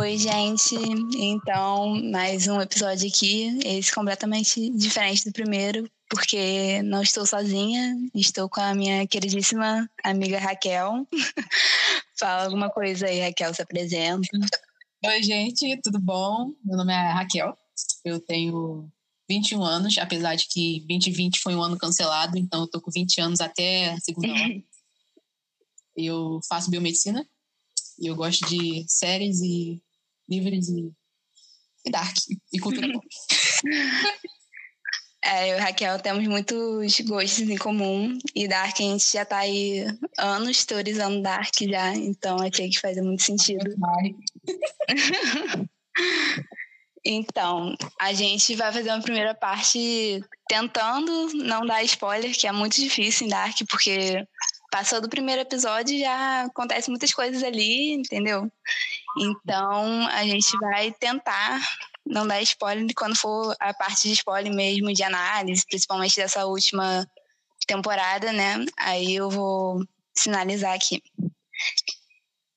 Oi, gente. Então, mais um episódio aqui, esse completamente diferente do primeiro, porque não estou sozinha, estou com a minha queridíssima amiga Raquel. Fala alguma coisa aí, Raquel, se apresenta. Oi, gente, tudo bom? Meu nome é Raquel, eu tenho 21 anos, apesar de que 2020 foi um ano cancelado, então eu tô com 20 anos até segunda hora. eu faço biomedicina e eu gosto de séries e livros e, e dark e cultura pop. É, eu e Raquel temos muitos gostos em comum e Dark a gente já tá aí anos teorizando Dark já, então achei que faz muito sentido. então, a gente vai fazer uma primeira parte tentando não dar spoiler, que é muito difícil em Dark, porque passou do primeiro episódio já acontece muitas coisas ali, entendeu? Então a gente vai tentar não dar spoiler quando for a parte de spoiler mesmo, de análise, principalmente dessa última temporada, né? Aí eu vou sinalizar aqui.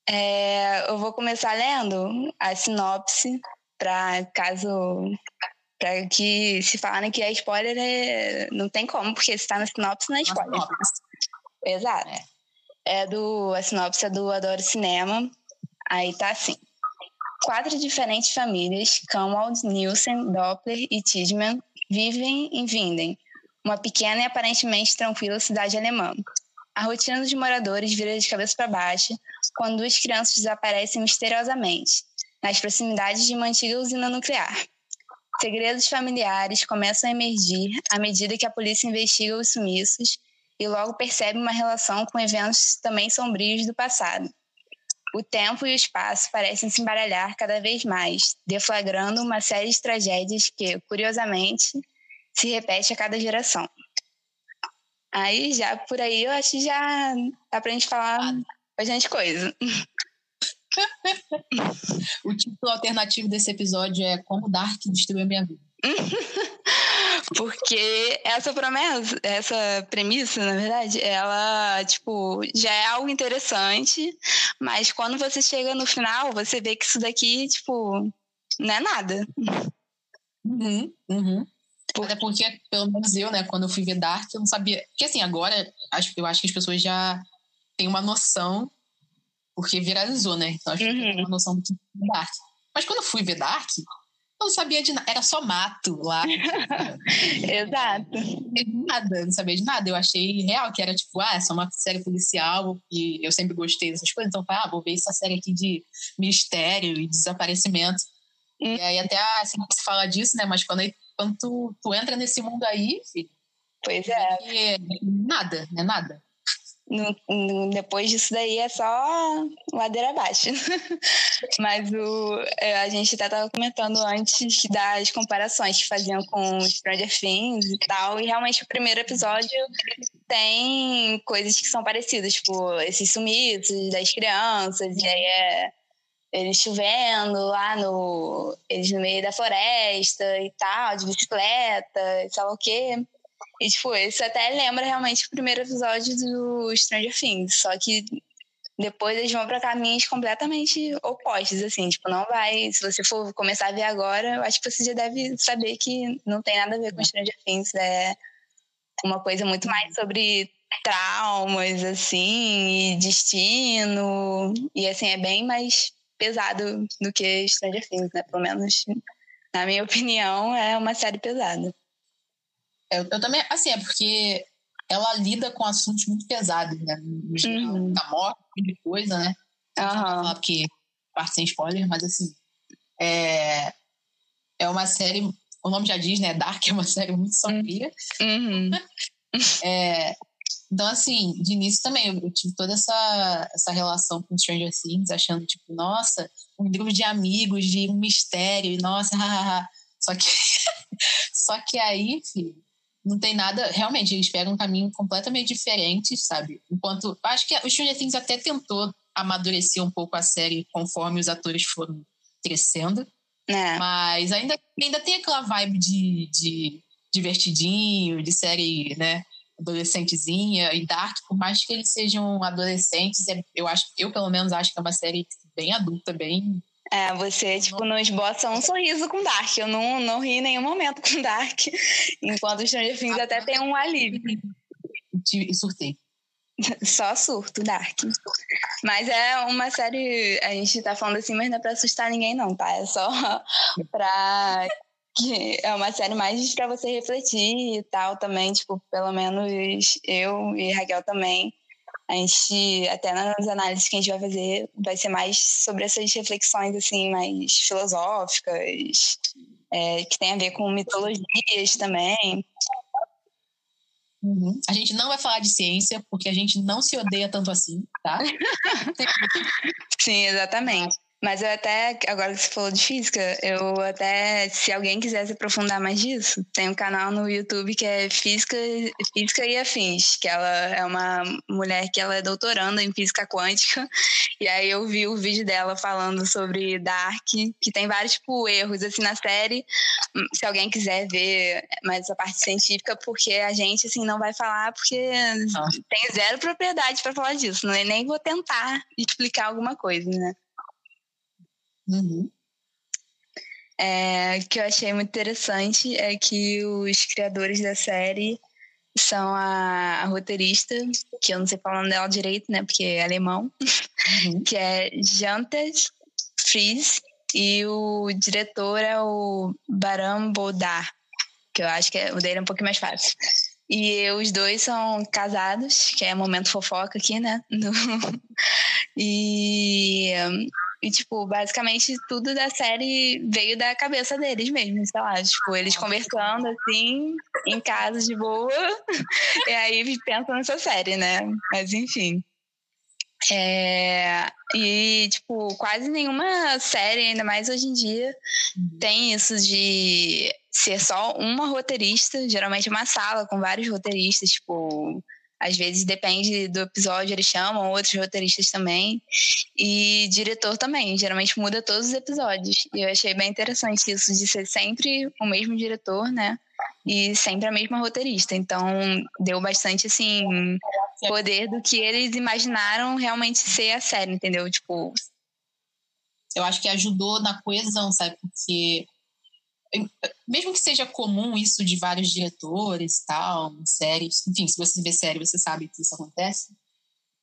É, eu vou começar lendo a sinopse para caso para que se falarem que é spoiler é, não tem como porque se está na sinopse não é spoiler. Exato. É do a sinopse é do Adoro Cinema. Aí tá assim. Quatro diferentes famílias, Kamwald, Nielsen, Doppler e Tidman, vivem em Vinden, uma pequena e aparentemente tranquila cidade alemã. A rotina dos moradores vira de cabeça para baixo quando duas crianças desaparecem misteriosamente, nas proximidades de uma antiga usina nuclear. Segredos familiares começam a emergir à medida que a polícia investiga os sumiços e logo percebe uma relação com eventos também sombrios do passado. O tempo e o espaço parecem se embaralhar cada vez mais, deflagrando uma série de tragédias que, curiosamente, se repete a cada geração. Aí, já por aí, eu acho que já dá pra gente falar bastante coisa. o título alternativo desse episódio é Como Dark Destruiu Minha Vida. Porque essa promessa, essa premissa, na verdade, ela, tipo, já é algo interessante, mas quando você chega no final, você vê que isso daqui, tipo, não é nada. Uhum, uhum. Até porque, pelo menos eu, né, quando eu fui ver Dark, eu não sabia. Porque assim, agora eu acho que as pessoas já têm uma noção, porque viralizou, né? Então acho que tem uhum. uma noção do que é Dark. Mas quando eu fui ver Dark, não sabia de nada, era só mato lá. Exato. Nada, não sabia de nada. Eu achei real que era tipo, ah, é só uma série policial e eu sempre gostei dessas coisas, então ah, vou ver essa série aqui de mistério e desaparecimento. Hum. E aí até assim se fala disso, né? Mas quando, quando tu, tu entra nesse mundo aí, filho, pois é. nada, né? Nada. No, no, depois disso daí é só ladeira abaixo. Mas o, é, a gente até estava comentando antes das comparações que faziam com Stranger Things e tal, e realmente o primeiro episódio tem coisas que são parecidas, tipo esses sumiços das crianças, e aí é eles chovendo lá no. eles no meio da floresta e tal, de bicicleta, sei lá o quê. E, tipo, esse até lembra realmente o primeiro episódio do Stranger Things, só que depois eles vão para caminhos completamente opostos, assim, tipo, não vai, se você for começar a ver agora, eu acho que você já deve saber que não tem nada a ver com Stranger Things, é uma coisa muito mais sobre traumas, assim, e destino, e assim, é bem mais pesado do que Stranger Things, né, pelo menos na minha opinião, é uma série pesada. Eu, eu, também, assim, é porque ela lida com assuntos muito pesados, né? Uhum. da morte, de coisa, né? Uhum. Falar porque parte sem spoiler, mas assim, é, é uma série, o nome já diz, né? Dark é uma série muito sombria. Uhum. é, então, assim, de início também, eu, eu, tive toda essa, essa relação com Stranger Things, achando, tipo, nossa, um grupo de amigos, de um mistério, e nossa, hahaha. Só que, só que aí, filho, não tem nada. Realmente, eles pegam um caminho completamente diferente, sabe? Enquanto. Acho que o Stranger Things até tentou amadurecer um pouco a série conforme os atores foram crescendo. É. Mas ainda, ainda tem aquela vibe de, de divertidinho, de série, né? Adolescentezinha e Dark, por mais que eles sejam adolescentes, é, eu acho, eu pelo menos acho que é uma série bem adulta, bem É, você, tipo, não esboça um sorriso com Dark. Eu não, não ri em nenhum momento com Dark. Enquanto o Stranger Things até tem um alívio. E surtei. Só surto, Dark. Mas é uma série. A gente tá falando assim, mas não é pra assustar ninguém, não, tá? É só pra. Que é uma série mais pra você refletir e tal também. Tipo, pelo menos eu e Raquel também. A gente, até nas análises que a gente vai fazer, vai ser mais sobre essas reflexões, assim, mais filosóficas, é, que tem a ver com mitologias também. Uhum. A gente não vai falar de ciência, porque a gente não se odeia tanto assim, tá? Sim, exatamente. Mas eu até, agora que você falou de física, eu até, se alguém quiser se aprofundar mais disso, tem um canal no YouTube que é Física, física e Afins, que ela é uma mulher que ela é doutoranda em física quântica, e aí eu vi o vídeo dela falando sobre Dark, que tem vários, tipo, erros, assim, na série, se alguém quiser ver mais essa parte científica, porque a gente, assim, não vai falar, porque ah. tem zero propriedade para falar disso, não é nem vou tentar explicar alguma coisa, né? Uhum. É, que eu achei muito interessante é que os criadores da série são a, a roteirista, que eu não sei falar dela direito, né, porque é alemão, uhum. que é Jantes Fries, e o diretor é o Baran Bodar, que eu acho que é, o dele é um pouquinho mais fácil. E os dois são casados, que é momento fofoca aqui, né? e e, tipo, basicamente tudo da série veio da cabeça deles mesmo, sei lá. Tipo, eles conversando assim, em casa de boa, e aí pensam nessa série, né? Mas enfim. É, e, tipo, quase nenhuma série, ainda mais hoje em dia, uhum. tem isso de ser só uma roteirista, geralmente uma sala com vários roteiristas, tipo, às vezes depende do episódio, eles chamam outros roteiristas também. E diretor também, geralmente muda todos os episódios. E eu achei bem interessante isso de ser sempre o mesmo diretor, né? E sempre a mesma roteirista. Então, deu bastante, assim, poder do que eles imaginaram realmente ser a série, entendeu? Tipo. Eu acho que ajudou na coesão, sabe? Porque mesmo que seja comum isso de vários diretores tal, séries, enfim, se você vê série, você sabe que isso acontece.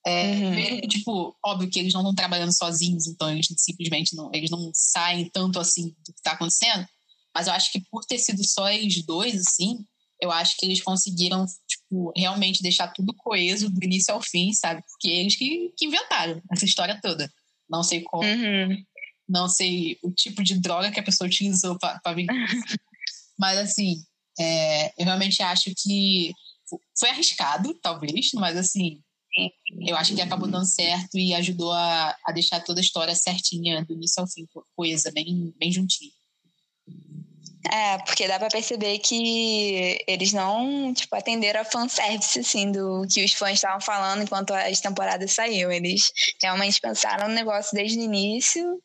É, uhum. mesmo, tipo, óbvio que eles não estão trabalhando sozinhos, então eles simplesmente não, eles não saem tanto assim do que está acontecendo. Mas eu acho que por ter sido só eles dois, assim, eu acho que eles conseguiram, tipo, realmente deixar tudo coeso do início ao fim, sabe? Porque eles que, que inventaram essa história toda. Não sei como. Uhum não sei o tipo de droga que a pessoa utilizou para vir. mas, assim, é, eu realmente acho que foi arriscado, talvez, mas, assim, eu acho que acabou dando certo e ajudou a, a deixar toda a história certinha, do início ao fim, coisa, bem, bem juntinha. É, porque dá pra perceber que eles não, tipo, atenderam a fanservice, assim, do que os fãs estavam falando enquanto as temporadas saíram. Eles realmente pensaram no negócio desde o início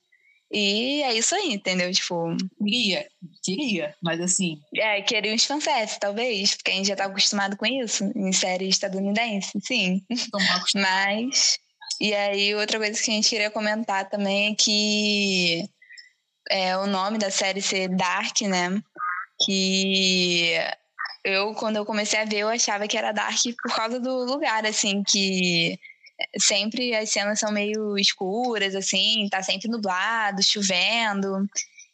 e é isso aí, entendeu? Tipo. Queria, queria, mas assim. É, queria uns fanservice, talvez, porque a gente já tá acostumado com isso em série estadunidense, sim. mas. E aí, outra coisa que a gente queria comentar também é que é o nome da série ser Dark, né? Que eu, quando eu comecei a ver, eu achava que era Dark por causa do lugar, assim, que sempre as cenas são meio escuras, assim, tá sempre nublado, chovendo.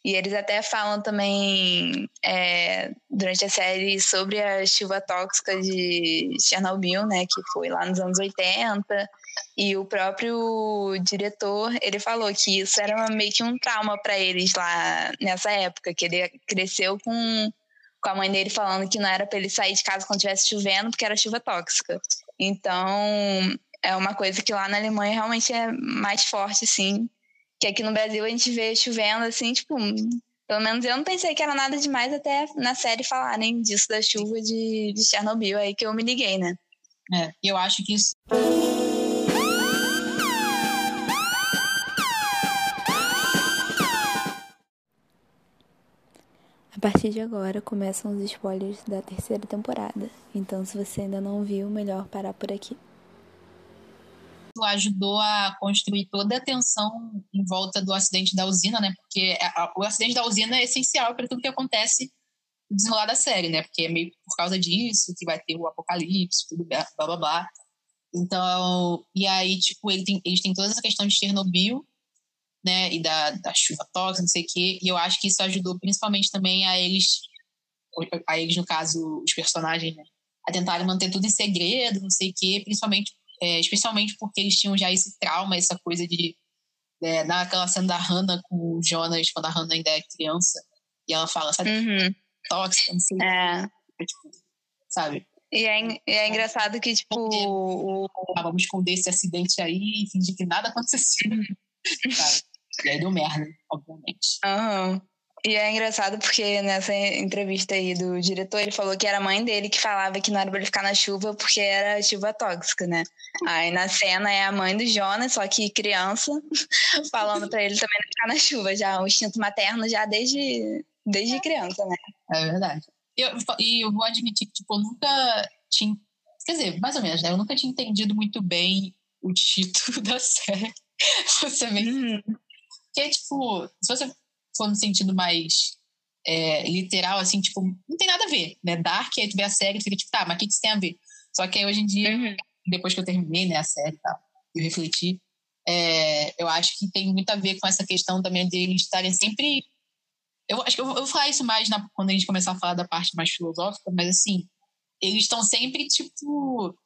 E eles até falam também é, durante a série sobre a chuva tóxica de Chernobyl, né, que foi lá nos anos 80. E o próprio diretor, ele falou que isso era meio que um trauma para eles lá nessa época, que ele cresceu com, com a mãe dele falando que não era para ele sair de casa quando estivesse chovendo, porque era chuva tóxica. Então, é uma coisa que lá na Alemanha realmente é mais forte, assim. Que aqui no Brasil a gente vê chovendo, assim, tipo. Pelo menos eu não pensei que era nada demais até na série falarem disso da chuva de, de Chernobyl, aí que eu me liguei, né? É, eu acho que isso. A partir de agora começam os spoilers da terceira temporada. Então, se você ainda não viu, melhor parar por aqui. Ajudou a construir toda a tensão em volta do acidente da usina, né? Porque o acidente da usina é essencial para tudo que acontece no desenrolar da série, né? Porque é meio por causa disso que vai ter o apocalipse, tudo blá blá blá. Então, e aí, tipo, ele tem, eles têm toda essa questão de Chernobyl, né? E da, da chuva tóxica, não sei o quê. E eu acho que isso ajudou principalmente também a eles, a eles, no caso, os personagens, né? A tentarem manter tudo em segredo, não sei o quê, principalmente é, especialmente porque eles tinham já esse trauma, essa coisa de é, naquela cena da Hannah com o Jonas, quando a Hannah ainda é criança, e ela fala, sabe, uhum. tóxica, não sei é. tipo, sabe? E é, e é engraçado que, tipo. O... Ah, vamos esconder esse acidente aí e fingir que nada aconteceu. sabe? E aí deu merda, obviamente. Aham. Uhum. E é engraçado porque nessa entrevista aí do diretor, ele falou que era a mãe dele que falava que não era pra ele ficar na chuva porque era chuva tóxica, né? Aí na cena é a mãe do Jonas, só que criança, falando pra ele também não ficar na chuva, já o instinto materno já desde, desde criança, né? É verdade. E eu, e eu vou admitir que, tipo, eu nunca tinha. Quer dizer, mais ou menos, né? Eu nunca tinha entendido muito bem o título da série. Você vê. Uhum. Porque, tipo, se você for no sentido mais é, literal, assim, tipo, não tem nada a ver, né? Dark, aí tu vê a série e fica tipo, tá, mas o que, que isso tem a ver? Só que aí hoje em dia, uhum. depois que eu terminei, né, a série e tal, eu refleti, é, eu acho que tem muito a ver com essa questão também de eles estarem sempre. Eu acho que eu, eu vou falar isso mais na, quando a gente começar a falar da parte mais filosófica, mas assim, eles estão sempre, tipo,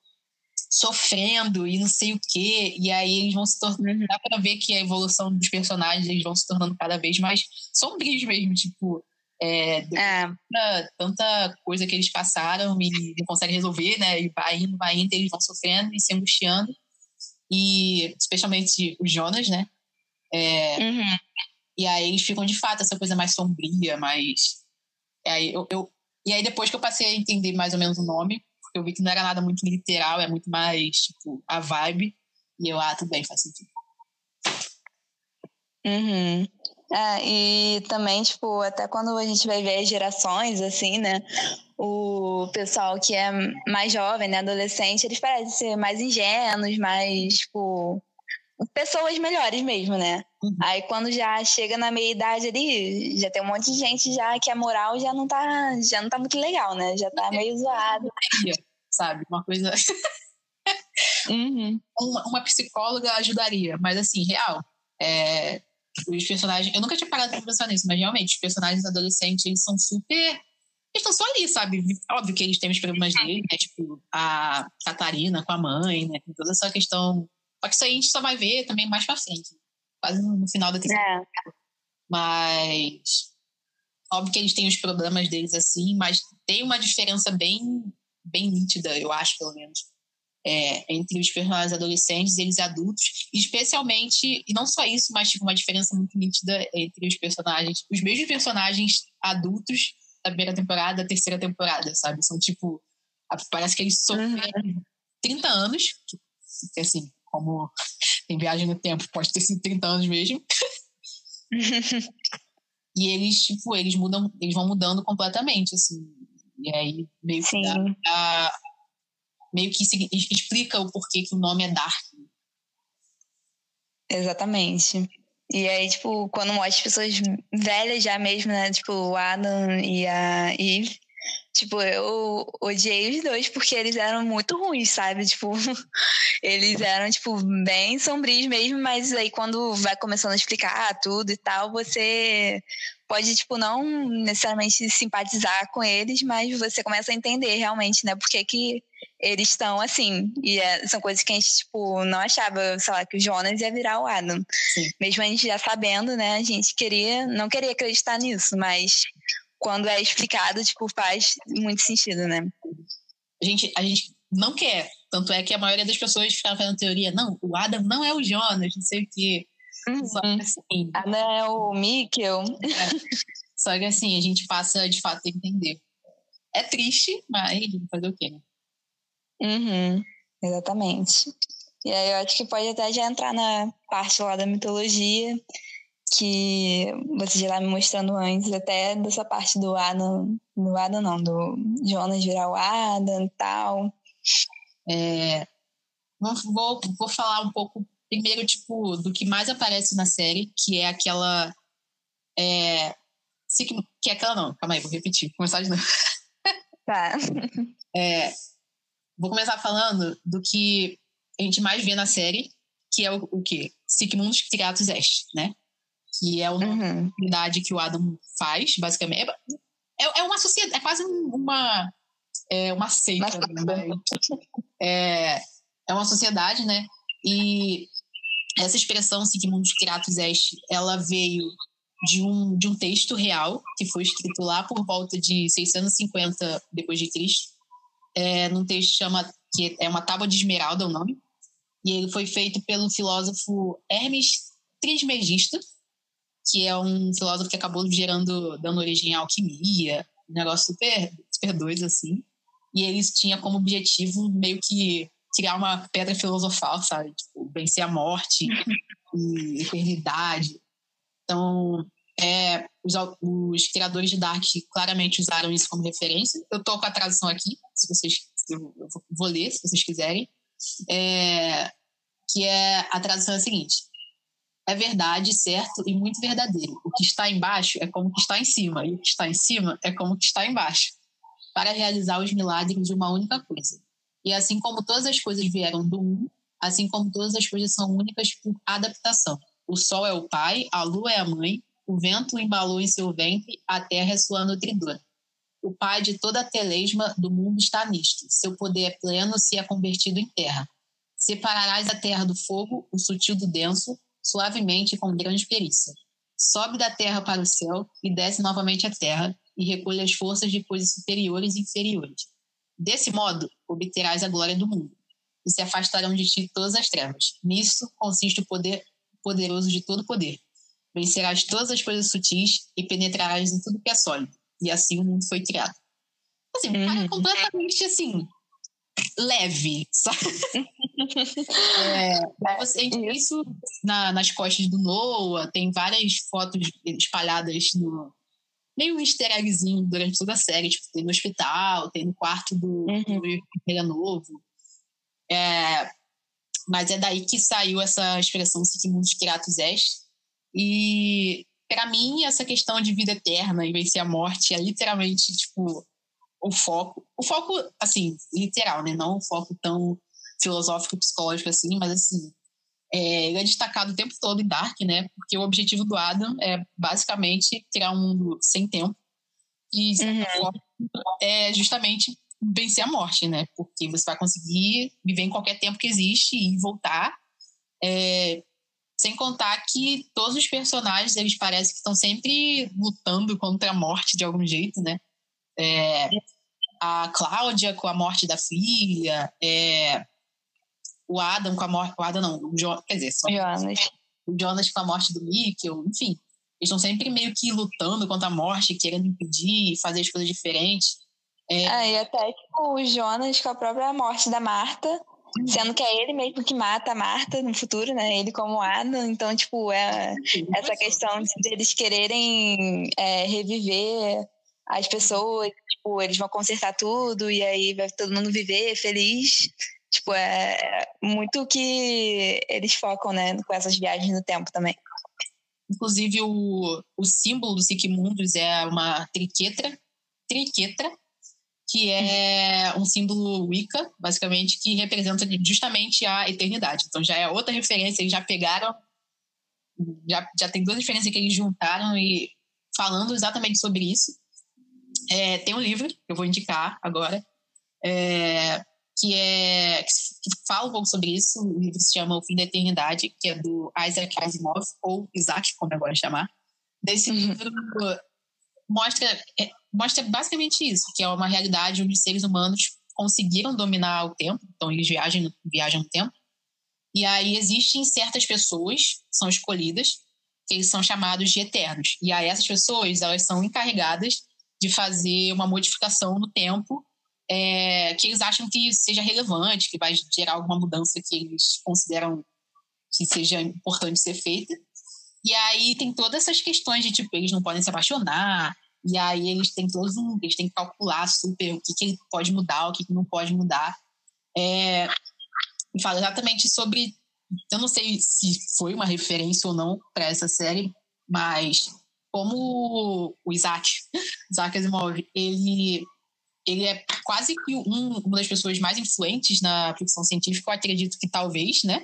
sofrendo e não sei o quê. E aí eles vão se tornando. Uhum. Dá pra ver que a evolução dos personagens eles vão se tornando cada vez mais sombrios mesmo. Tipo, é, é. Tanta, tanta, coisa que eles passaram e não conseguem resolver, né? E vai indo, vai indo, eles vão sofrendo e se angustiando. E especialmente os Jonas, né? É, uhum. E aí eles ficam de fato essa coisa mais sombria, mais. Aí eu, eu, e aí depois que eu passei a entender mais ou menos o nome, eu vi que não era nada muito literal, é muito mais, tipo, a vibe. E eu, ah, tudo bem, faz sentido. Uhum. É, e também, tipo, até quando a gente vai ver as gerações, assim, né? O pessoal que é mais jovem, né? Adolescente, eles parecem ser mais ingênuos, mais, tipo, pessoas melhores mesmo, né? Uhum. Aí quando já chega na meia idade ali, já tem um monte de gente já que a moral já não tá, já não tá muito legal, né? Já tá meio zoado. Sabe? Uma coisa. uhum. uma, uma, psicóloga ajudaria, mas assim, real. É, os personagens. Eu nunca tinha parado pra pensar nisso, mas realmente, os personagens adolescentes, eles são super. Eles estão só ali, sabe? Óbvio que eles têm os problemas deles, né? Tipo, a Catarina com a mãe, né? Toda essa questão só que isso aí a gente só vai ver também mais pra frente. Quase no final da terceira. É. Mas. Óbvio que eles têm os problemas deles assim, mas tem uma diferença bem, bem nítida, eu acho, pelo menos. É, entre os personagens adolescentes e eles adultos, especialmente, e não só isso, mas tipo, uma diferença muito nítida entre os personagens, os mesmos personagens adultos da primeira temporada da terceira temporada, sabe? São tipo, parece que eles sofreram uhum. 30 anos, que, assim, como tem viagem no tempo, pode ter sido 30 anos mesmo. e eles, tipo, eles mudam, eles vão mudando completamente, assim. E aí meio que, dá, dá, meio que explica o porquê que o nome é Dark. Exatamente. E aí, tipo, quando mostra as pessoas velhas já mesmo, né? Tipo, o Adam e a Eve, Tipo, eu odiei os dois porque eles eram muito ruins, sabe? Tipo, eles eram, tipo, bem sombrios mesmo, mas aí quando vai começando a explicar tudo e tal, você pode, tipo, não necessariamente simpatizar com eles, mas você começa a entender realmente, né? Por que, que eles estão assim. E é, são coisas que a gente, tipo, não achava, sei lá, que o Jonas ia virar o Adam. Sim. Mesmo a gente já sabendo, né? A gente queria, não queria acreditar nisso, mas quando é explicado, tipo, faz muito sentido, né? A gente, a gente não quer. Tanto é que a maioria das pessoas ficava fazendo teoria, não, o Adam não é o Jonas, não sei o quê. Uhum. Só que assim. Adam é o Mikkel. É. Só que assim, a gente passa de fato a entender. É triste, mas fazer o quê, né? Uhum. Exatamente. E aí eu acho que pode até já entrar na parte lá da mitologia, que você já tá me mostrando antes, até dessa parte do Adam, do Adam não, do Jonas virar o Adam e tal. É, vou, vou falar um pouco primeiro, tipo, do que mais aparece na série, que é aquela. É, que é aquela não, calma aí, vou repetir, vou começar de novo. Tá. É, vou começar falando do que a gente mais vê na série, que é o, o quê? Sigmundus Criatus Est, né? Que é uma uhum. comunidade que o Adam faz, basicamente. É, é, é uma sociedade, é quase uma, é uma seita, né? É, é uma sociedade, né? E essa expressão Sigmundus Criatus Est, ela veio de um, de um texto real que foi escrito lá por volta de 650 depois de Cristo, é, num texto chama que é uma tábua de esmeralda o nome, e ele foi feito pelo filósofo Hermes Trismegisto, que é um filósofo que acabou gerando, dando origem à alquimia, um negócio super, super doido assim. E eles tinha como objetivo meio que criar uma pedra filosofal, sabe? Tipo, vencer a morte e eternidade. Então, é, os, os, criadores de Dark claramente usaram isso como referência. Eu estou com a tradução aqui, se vocês, eu vou ler, se vocês quiserem. É, que é a tradução é a seguinte: é verdade, certo e muito verdadeiro. O que está embaixo é como o que está em cima, e o que está em cima é como o que está embaixo, para realizar os milagres de uma única coisa. E assim como todas as coisas vieram do um, assim como todas as coisas são únicas por adaptação. O sol é o pai, a lua é a mãe, o vento embalou em seu ventre, a terra é sua nutridora. O pai de toda a telesma do mundo está nisto. Seu poder é pleno se é convertido em terra. Separarás a terra do fogo, o sutil do denso, suavemente e com grande perícia. Sobe da terra para o céu e desce novamente à terra e recolhe as forças de coisas superiores e inferiores. Desse modo, obterás a glória do mundo e se afastarão de ti todas as trevas. Nisso consiste o poder poderoso de todo poder. Vencerás todas as coisas sutis e penetrarás em tudo que é sólido. E assim o mundo foi criado. Assim, uhum. completamente assim, leve, sabe? é, você tem isso na, nas costas do Noah, tem várias fotos espalhadas no, meio easter eggzinho durante toda a série. Tipo, tem no hospital, tem no quarto do, uhum. do Novo. É, mas é daí que saiu essa expressão Sigmundus Criatus Est. E, para mim, essa questão de vida eterna e vencer a morte é literalmente, tipo, o foco. O foco, assim, literal, né? Não um foco tão filosófico, psicológico assim, mas, assim, é, ele é destacado o tempo todo em Dark, né? Porque o objetivo do Adam é basicamente criar um mundo sem tempo e uhum. é justamente vencer a morte, né? Porque você vai conseguir viver em qualquer tempo que existe e voltar. É, sem contar que todos os personagens, eles parecem que estão sempre lutando contra a morte de algum jeito, né? É, a Cláudia com a morte da filha, é, o Adam com a morte. O Adam não, o jo, quer dizer, só, Jonas. o Jonas com a morte do Mikkel, enfim. Eles estão sempre meio que lutando contra a morte, querendo impedir, fazer as coisas diferentes. É, é e até tipo, o Jonas com a própria morte da Marta, uhum. sendo que é ele mesmo que mata a Marta no futuro, né? Ele como Adam. Então, tipo, é essa questão de eles quererem é, reviver as pessoas, tipo, eles vão consertar tudo e aí vai todo mundo viver feliz. Tipo, é muito o que eles focam, né, com essas viagens no tempo também. Inclusive, o, o símbolo do Sigmundus é uma triquetra, triquetra, que é um símbolo Wicca, basicamente, que representa justamente a eternidade. Então já é outra referência, eles já pegaram, já, já tem duas referências que eles juntaram e falando exatamente sobre isso. É, tem um livro que eu vou indicar agora, é, que é que fala um pouco sobre isso. O livro se chama O Fim da Eternidade, que é do Isaac Asimov ou Isaac, como gosto de chamar. Desse uhum. livro mostra é, mostra basicamente isso, que é uma realidade onde os seres humanos conseguiram dominar o tempo, então eles viajam viajam no tempo. E aí existem certas pessoas são escolhidas que eles são chamados de eternos. E aí essas pessoas elas são encarregadas de fazer uma modificação no tempo é, que eles acham que seja relevante, que vai gerar alguma mudança que eles consideram que seja importante ser feita. E aí tem todas essas questões de tipo, eles não podem se apaixonar, e aí eles têm todos um, eles têm que calcular super o que, que pode mudar, o que, que não pode mudar. É, e fala exatamente sobre. Eu não sei se foi uma referência ou não para essa série, mas como o Isaac, Isaac Asimov, ele, ele é quase que um, uma das pessoas mais influentes na ficção científica, eu acredito que talvez, né?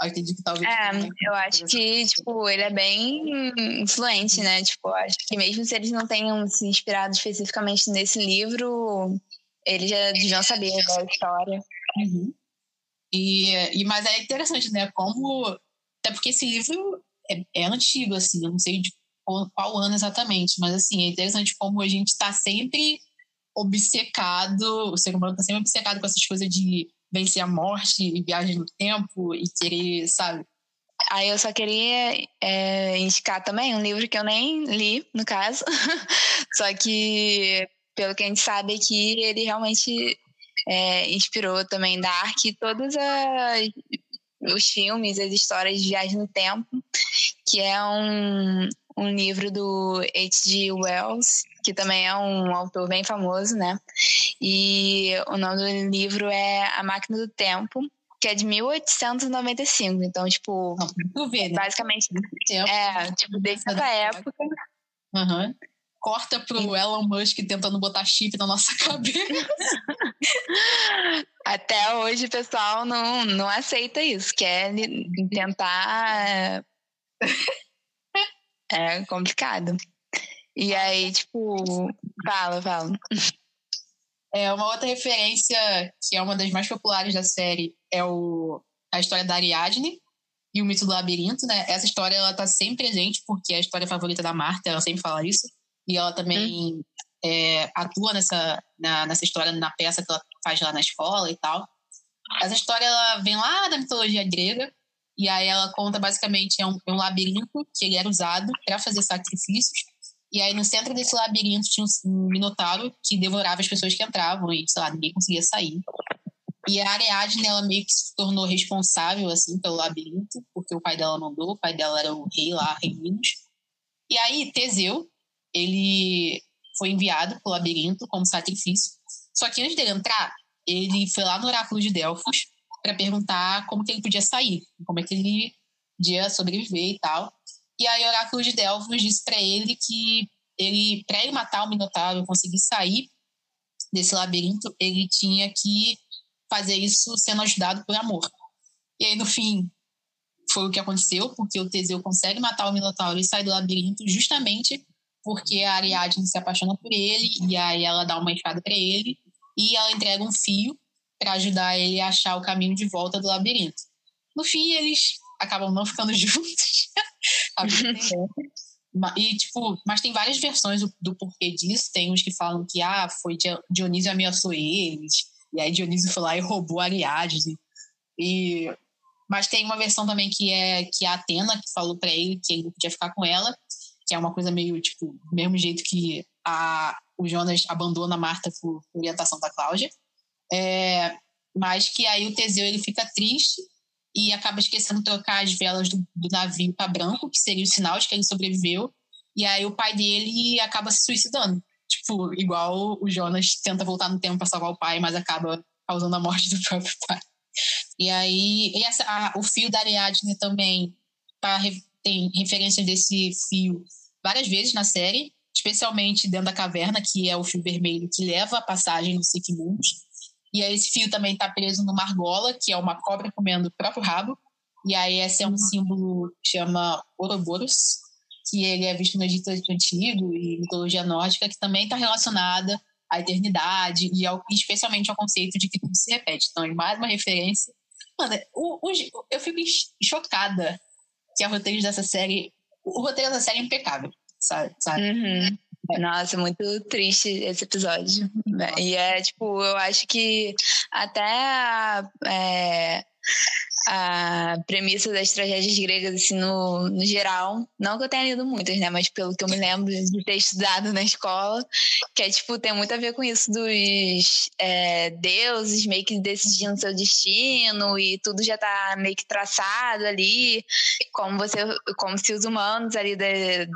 Eu acredito que talvez. É, eu acho que, tipo, ele é bem influente, né? Tipo, acho que mesmo se eles não tenham se inspirado especificamente nesse livro, eles já deviam saber da história. Uhum. E, e, mas é interessante, né? Como. Até porque esse livro é, é antigo, assim, eu não sei de qual, qual, ano exatamente, mas assim, é interessante como a gente está sempre obcecado, o ser humano está sempre obcecado com essas coisas de vencer a morte e viagem no tempo e querer, sabe? Aí eu só queria é, indicar também um livro que eu nem li, no caso, só que pelo que a gente sabe aqui, ele realmente é, inspirou também Dark e todos os filmes, as histórias de viagem no tempo, que é um, um livro do H.G. Wells, que também é um autor bem famoso, né? E o nome do livro é A Máquina do Tempo, que é de 1895. Então, tipo, Não, né? basicamente, é, tipo, desde essa época. Uhum corta pro Elon Musk tentando botar chip na nossa cabeça. Até hoje o pessoal não, não aceita isso, quer tentar. É complicado. E aí, tipo, fala, fala. É, uma outra referência, que é uma das mais populares da série, é o, a história da Ariadne e o mito do labirinto, né? Essa história, ela tá sempre presente, porque é a história favorita da Marta, ela sempre fala isso e ela também hum. é, atua nessa, na, nessa história, na peça que ela faz lá na escola e tal. Essa história ela vem lá da mitologia grega, e aí ela conta basicamente é um, é um labirinto que ele era usado para fazer sacrifícios. E aí no centro desse labirinto tinha um minotauro que devorava as pessoas que entravam e, sei lá, ninguém conseguia sair. E a Ariadne, ela meio que se tornou responsável, assim, pelo labirinto, porque o pai dela mandou, o pai dela era o rei lá, rei Minos. E aí Teseu, ele foi enviado para o labirinto como sacrifício. Só que antes dele entrar, ele foi lá no oráculo de Delfos para perguntar como que ele podia sair, como é que ele podia sobreviver e tal. E aí oráculo de Delfos disse para ele que ele para ele matar o Minotauro conseguir sair desse labirinto, ele tinha que fazer isso sendo ajudado por amor. E aí no fim foi o que aconteceu, porque o Teseu consegue matar o Minotauro e sair do labirinto justamente porque a Ariadne se apaixona por ele e aí ela dá uma espada para ele e ela entrega um fio para ajudar ele a achar o caminho de volta do labirinto. No fim, eles acabam não ficando juntos. E, tipo, mas tem várias versões do, do, porquê disso. Tem uns que falam que ah, foi Dionísio ameaçou eles, e aí Dionísio foi lá e roubou a Ariadne. E, mas tem uma versão também que é que é a Atena que falou para ele que ele não podia ficar com ela que é uma coisa meio, tipo, mesmo jeito que a, o Jonas abandona a Marta por orientação da Cláudia. É, mas que aí o Teseu ele fica triste e acaba esquecendo de trocar as velas do, do navio para branco, que seria o sinal de que ele sobreviveu. E aí o pai dele acaba se suicidando. Tipo, igual o Jonas tenta voltar no tempo para salvar o pai, mas acaba causando a morte do próprio pai. E aí, e essa, a, o fio da Ariadne também tá tem referências desse fio várias vezes na série, especialmente dentro da caverna, que é o fio vermelho que leva a passagem do Sikimundos. E aí esse fio também está preso no Margola, que é uma cobra comendo o próprio rabo. E aí esse é um símbolo que chama Ouroboros, que ele é visto no Egito Antigo e mitologia nórdica, que também está relacionada à eternidade e ao, especialmente ao conceito de que tudo se repete. Então, é mais uma referência. Mano, o, o, eu fico chocada que é o roteiro dessa série. O roteiro dessa série é impecável, sabe? sabe? Uhum. É. Nossa, muito triste esse episódio. Nossa. E é tipo, eu acho que até é, a premissa das tragédias gregas, assim, no, no geral. Não que eu tenha lido muitas, né? Mas pelo que eu me lembro de ter estudado na escola, que é, tipo, tem muito a ver com isso dos é, deuses meio que decidindo seu destino e tudo já tá meio que traçado ali, como você, como se os humanos ali da,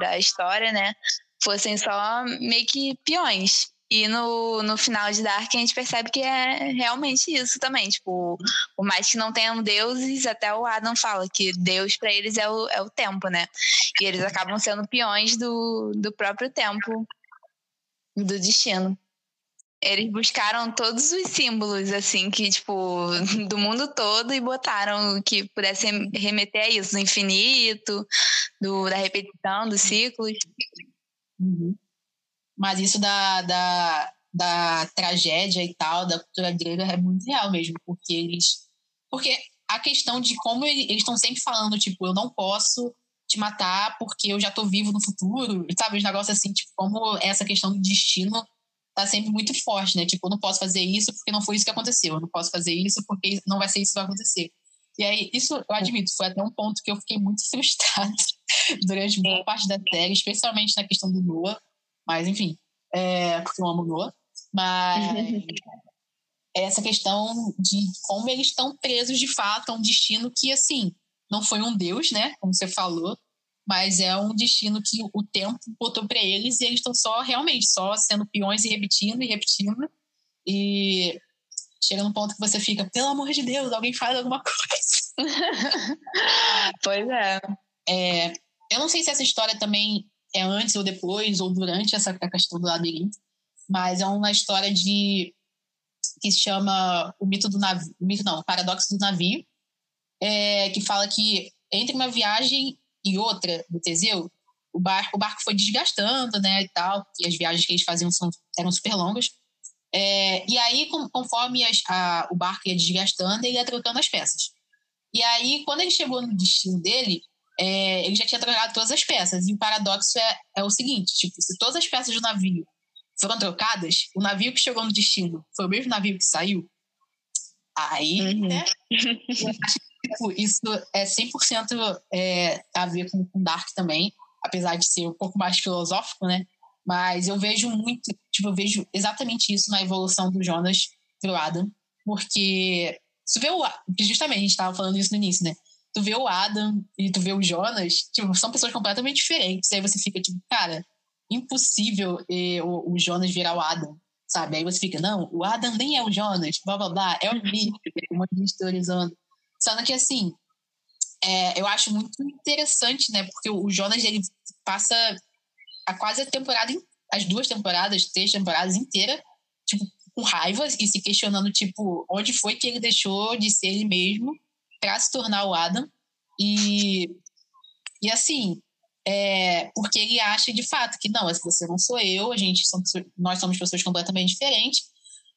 da história, né? Fossem só meio que peões. E no, no final de Dark a gente percebe que é realmente isso também. Tipo, por mais que não tenham deuses, até o Adam fala que Deus para eles é o, é o tempo, né? E eles acabam sendo peões do, do próprio tempo, do destino. Eles buscaram todos os símbolos, assim, que, tipo, do mundo todo e botaram que pudesse remeter a isso, do infinito, do, da repetição, dos ciclos. Uhum. Mas isso da, da, da tragédia e tal, da cultura grega, é muito real mesmo, porque eles. Porque a questão de como eles estão sempre falando, tipo, eu não posso te matar porque eu já tô vivo no futuro, sabe? Os negócios assim, tipo, como essa questão do destino tá sempre muito forte, né? Tipo, eu não posso fazer isso porque não foi isso que aconteceu, eu não posso fazer isso porque não vai ser isso que vai acontecer. E aí, isso eu admito, foi até um ponto que eu fiquei muito frustrada durante boa parte da série, especialmente na questão do Noah, mas, enfim, é, porque eu amo Noah. Mas essa questão de como eles estão presos de fato a um destino que, assim, não foi um Deus, né? Como você falou, mas é um destino que o tempo botou para eles e eles estão só, realmente, só sendo peões e repetindo e repetindo. E chega num ponto que você fica, pelo amor de Deus, alguém faz alguma coisa. pois é. É. Eu não sei se essa história também é antes ou depois, ou durante essa questão do labirinto, mas é uma história de que se chama o mito do navio, mito não, o paradoxo do navio, é, que fala que entre uma viagem e outra do Teseu, o barco, o barco foi desgastando, né, e tal, e as viagens que eles faziam são, eram super longas. É, e aí, conforme as, a, o barco ia desgastando, ele ia trocando as peças. E aí, quando ele chegou no destino dele, é, ele já tinha trocado todas as peças. E o paradoxo é, é o seguinte: tipo, se todas as peças do navio foram trocadas, o navio que chegou no destino foi o mesmo navio que saiu. Aí, uhum. né? Tipo, isso é 100% é, a ver com, com Dark também, apesar de ser um pouco mais filosófico, né? Mas eu vejo muito, tipo, eu vejo exatamente isso na evolução do Jonas pro Adam, porque você vê o justamente a gente estava falando isso no início, né? Tu vê o Adam e tu vê o Jonas, tipo, são pessoas completamente diferentes. Aí você fica tipo, cara, impossível eh, o, o, Jonas virar o Adam, sabe? Aí você fica, não, o Adam nem é o Jonas, blá blá blá, é o Nick, um monte de teorizando. Sendo que assim, é, eu acho muito interessante, né? Porque o Jonas ele passa a quase a temporada, as duas temporadas, três temporadas inteiras, tipo, com raiva e se questionando, tipo, onde foi que ele deixou de ser ele mesmo para se tornar o Adam. E, e assim, é, porque ele acha de fato que não, você não sou eu, a gente somos, nós somos pessoas completamente diferentes,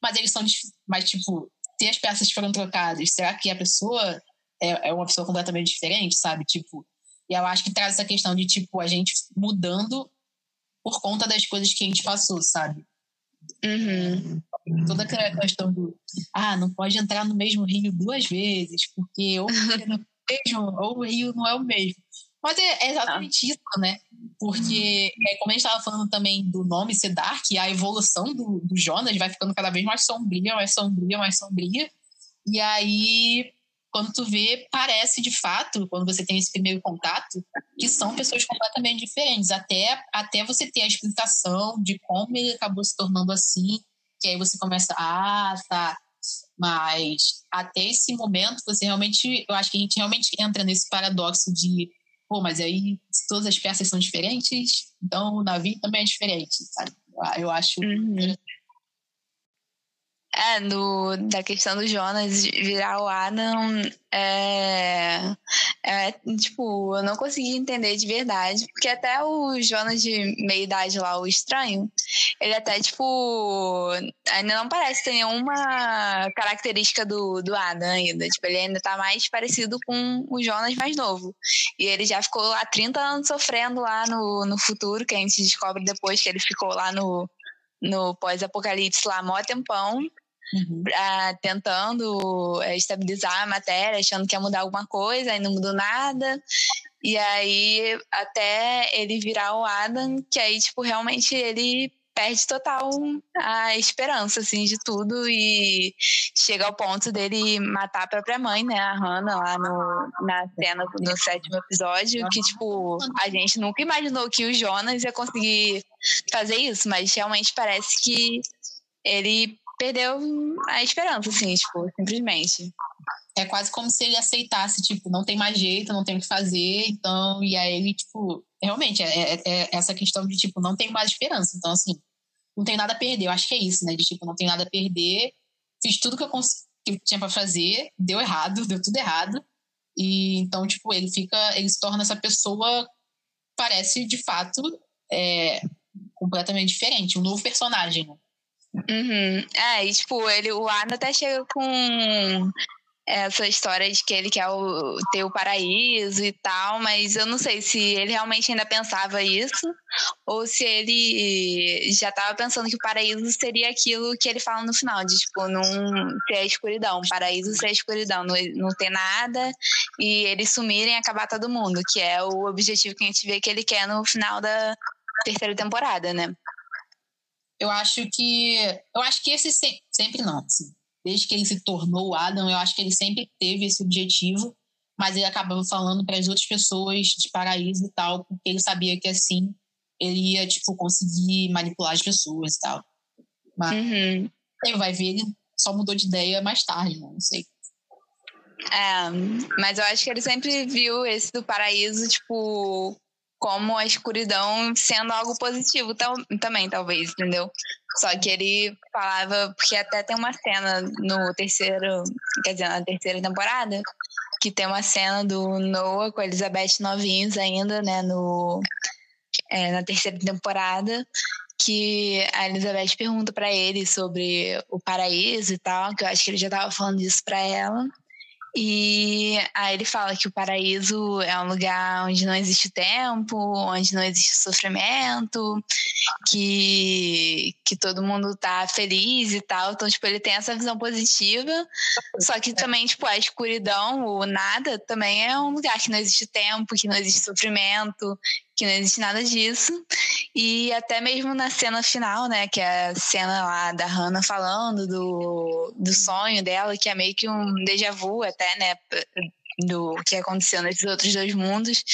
mas eles são, mas tipo, se as peças foram trocadas, será que a pessoa é, é uma pessoa completamente diferente, sabe? Tipo, e eu acho que traz essa questão de, tipo, a gente mudando por conta das coisas que a gente passou, sabe? Uhum. Toda aquela questão do ah, não pode entrar no mesmo rio duas vezes, porque ou, é mesmo, ou o rio não é o mesmo. Mas é, é exatamente ah. isso, né? Porque, é, como a gente estava falando também do nome ser Dark, a evolução do, do Jonas vai ficando cada vez mais sombria, mais sombria, mais sombria. E aí quando tu vê, parece de fato, quando você tem esse primeiro contato, que são pessoas completamente diferentes. Até, até você ter a explicação de como ele acabou se tornando assim, que aí você começa, ah, tá. Mas até esse momento, você realmente, eu acho que a gente realmente entra nesse paradoxo de, pô, mas aí se todas as peças são diferentes, então o navio também é diferente, sabe? Eu acho uhum. É, da questão do Jonas virar o Adam, é, é, tipo, eu não consegui entender de verdade, porque até o Jonas de meia idade lá, o estranho, ele até, tipo, ainda não parece ter nenhuma característica do, do Adam ainda, tipo, ele ainda tá mais parecido com o Jonas mais novo, e ele já ficou há 30 anos sofrendo lá no, no futuro, que a gente descobre depois que ele ficou lá no, no pós-apocalipse lá mó tempão, uhum. uh, tentando uh, estabilizar a matéria, achando que ia mudar alguma coisa, aí não mudou nada. E aí, até ele virar o Adam, que aí, tipo, realmente ele perde total a esperança, assim, de tudo e chega ao ponto dele matar a própria mãe, né, a Hannah, lá no, na cena do sétimo episódio, que, tipo, a gente nunca imaginou que o Jonas ia conseguir fazer isso, mas realmente parece que ele perdeu a esperança, assim, tipo, simplesmente. É quase como se ele aceitasse, tipo, não tem mais jeito, não tem o que fazer, então, e aí ele, tipo, realmente, é, é, é essa questão de, tipo, não tem mais esperança, então, assim, não tem nada a perder, eu acho que é isso, né, de, tipo, não tem nada a perder, fiz tudo que eu, que eu tinha para fazer, deu errado, deu tudo errado, e então, tipo, ele fica, ele se torna essa pessoa, parece, de fato, é, completamente diferente, um novo personagem, né? Uhum. É, e tipo, ele, o Arno até chega com essa história de que ele quer o, ter o paraíso e tal, mas eu não sei se ele realmente ainda pensava isso ou se ele já estava pensando que o paraíso seria aquilo que ele fala no final, de tipo, não ter a escuridão, o paraíso ser a escuridão, não, não ter nada e eles sumirem e acabar todo mundo, que é o objetivo que a gente vê que ele quer no final da terceira temporada, né? Eu acho que. Eu acho que esse sempre, sempre não. Assim. Desde que ele se tornou o Adam, eu acho que ele sempre teve esse objetivo, mas ele acabava falando para as outras pessoas de paraíso e tal, porque ele sabia que assim ele ia, tipo, conseguir manipular as pessoas e tal. Mas uhum. ele vai ver, ele só mudou de ideia mais tarde, né? não sei. É, mas eu acho que ele sempre viu esse do paraíso, tipo, como a escuridão sendo algo positivo também, talvez, entendeu? Só que ele falava, porque até tem uma cena no terceiro, quer dizer, na terceira temporada, que tem uma cena do Noah com a Elizabeth novinhos ainda, né, no, é, na terceira temporada, que a Elizabeth pergunta para ele sobre o paraíso e tal, que eu acho que ele já tava falando isso para ela. E aí ele fala que o paraíso é um lugar onde não existe tempo, onde não existe sofrimento, que, que todo mundo tá feliz e tal. Então, tipo, ele tem essa visão positiva. Só que também, tipo, a escuridão, o nada, também é um lugar que não existe tempo, que não existe sofrimento, que não existe nada disso. E até mesmo na cena final, né, que é a cena lá da Hannah falando do, do sonho dela, que é meio que um déjà vu até, né, do que aconteceu nesses outros dois mundos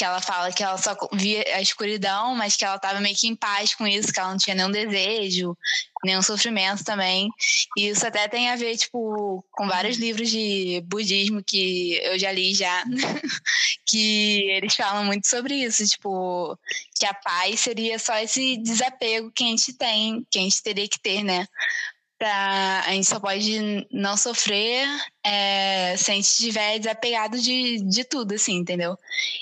que ela fala que ela só via a escuridão, mas que ela estava meio que em paz com isso, que ela não tinha nenhum desejo, nenhum sofrimento também. E isso até tem a ver, tipo, com vários livros de budismo que eu já li já, que eles falam muito sobre isso, tipo, que a paz seria só esse desapego que a gente tem, que a gente teria que ter, né? Pra, a gente só pode não sofrer é, se a gente estiver desapegado de, de tudo, assim, entendeu?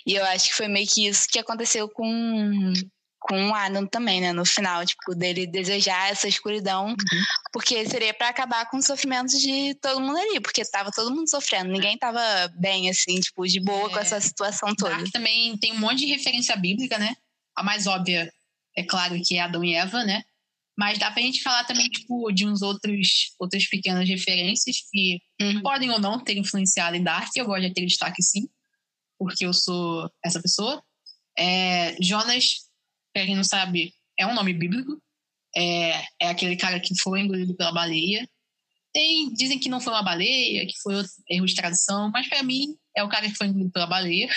E eu acho que foi meio que isso que aconteceu com, com o Adam também, né? No final, tipo, dele desejar essa escuridão, uhum. porque seria para acabar com o sofrimento de todo mundo ali, porque tava todo mundo sofrendo, ninguém tava bem, assim, tipo, de boa é, com essa situação toda. Dark também tem um monte de referência bíblica, né? A mais óbvia, é claro, que é Adão e Eva, né? Mas dá pra gente falar também, tipo, de uns outros, outras pequenas referências que uhum. podem ou não ter influenciado em Dark. Eu gosto de ter destaque sim, porque eu sou essa pessoa. É, Jonas, pra quem não sabe, é um nome bíblico. É, é aquele cara que foi engolido pela baleia. Tem, dizem que não foi uma baleia, que foi erro de tradução, mas para mim é o cara que foi engolido pela baleia.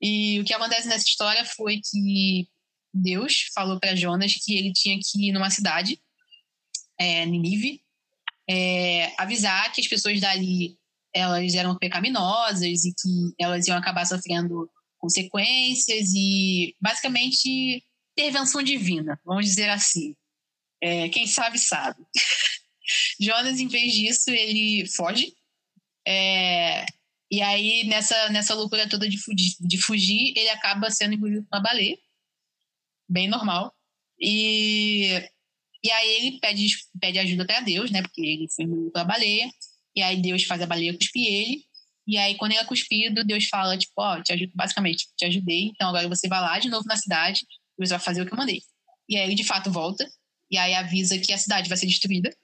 E o que acontece nessa história foi que Deus falou para Jonas que ele tinha que ir numa cidade, é, Ninive, é, avisar que as pessoas dali elas eram pecaminosas e que elas iam acabar sofrendo consequências e basicamente intervenção divina, vamos dizer assim. É, quem sabe sabe. Jonas, em vez disso, ele foge. É, e aí, nessa, nessa loucura toda de fugir, de fugir, ele acaba sendo engolido por uma baleia bem normal. E, e aí ele pede, pede ajuda para Deus, né? Porque ele foi engolido pela baleia. E aí Deus faz a baleia cuspir ele. E aí, quando ele é cuspido, Deus fala, tipo, ó, oh, te ajudo, basicamente, te ajudei, então agora você vai lá de novo na cidade você vai fazer o que eu mandei. E aí ele, de fato, volta, e aí avisa que a cidade vai ser destruída.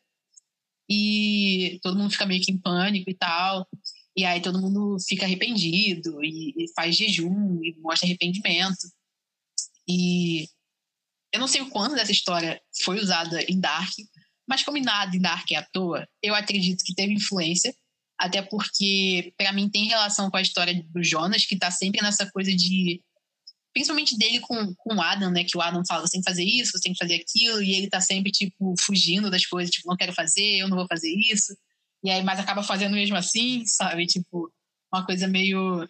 E todo mundo fica meio que em pânico e tal. E aí todo mundo fica arrependido e, faz jejum e mostra arrependimento. E eu não sei o quanto dessa história foi usada em Dark, mas como nada em Dark é à toa, eu acredito que teve influência, até porque, para mim, tem relação com a história do Jonas, que tá sempre nessa coisa de. Principalmente dele com, com o Adam, né? Que o Adam fala, você tem que fazer isso, você tem que fazer aquilo, e ele tá sempre, tipo, fugindo das coisas, tipo, não quero fazer, eu não vou fazer isso. E aí, mas acaba fazendo mesmo assim, sabe? Tipo, uma coisa meio.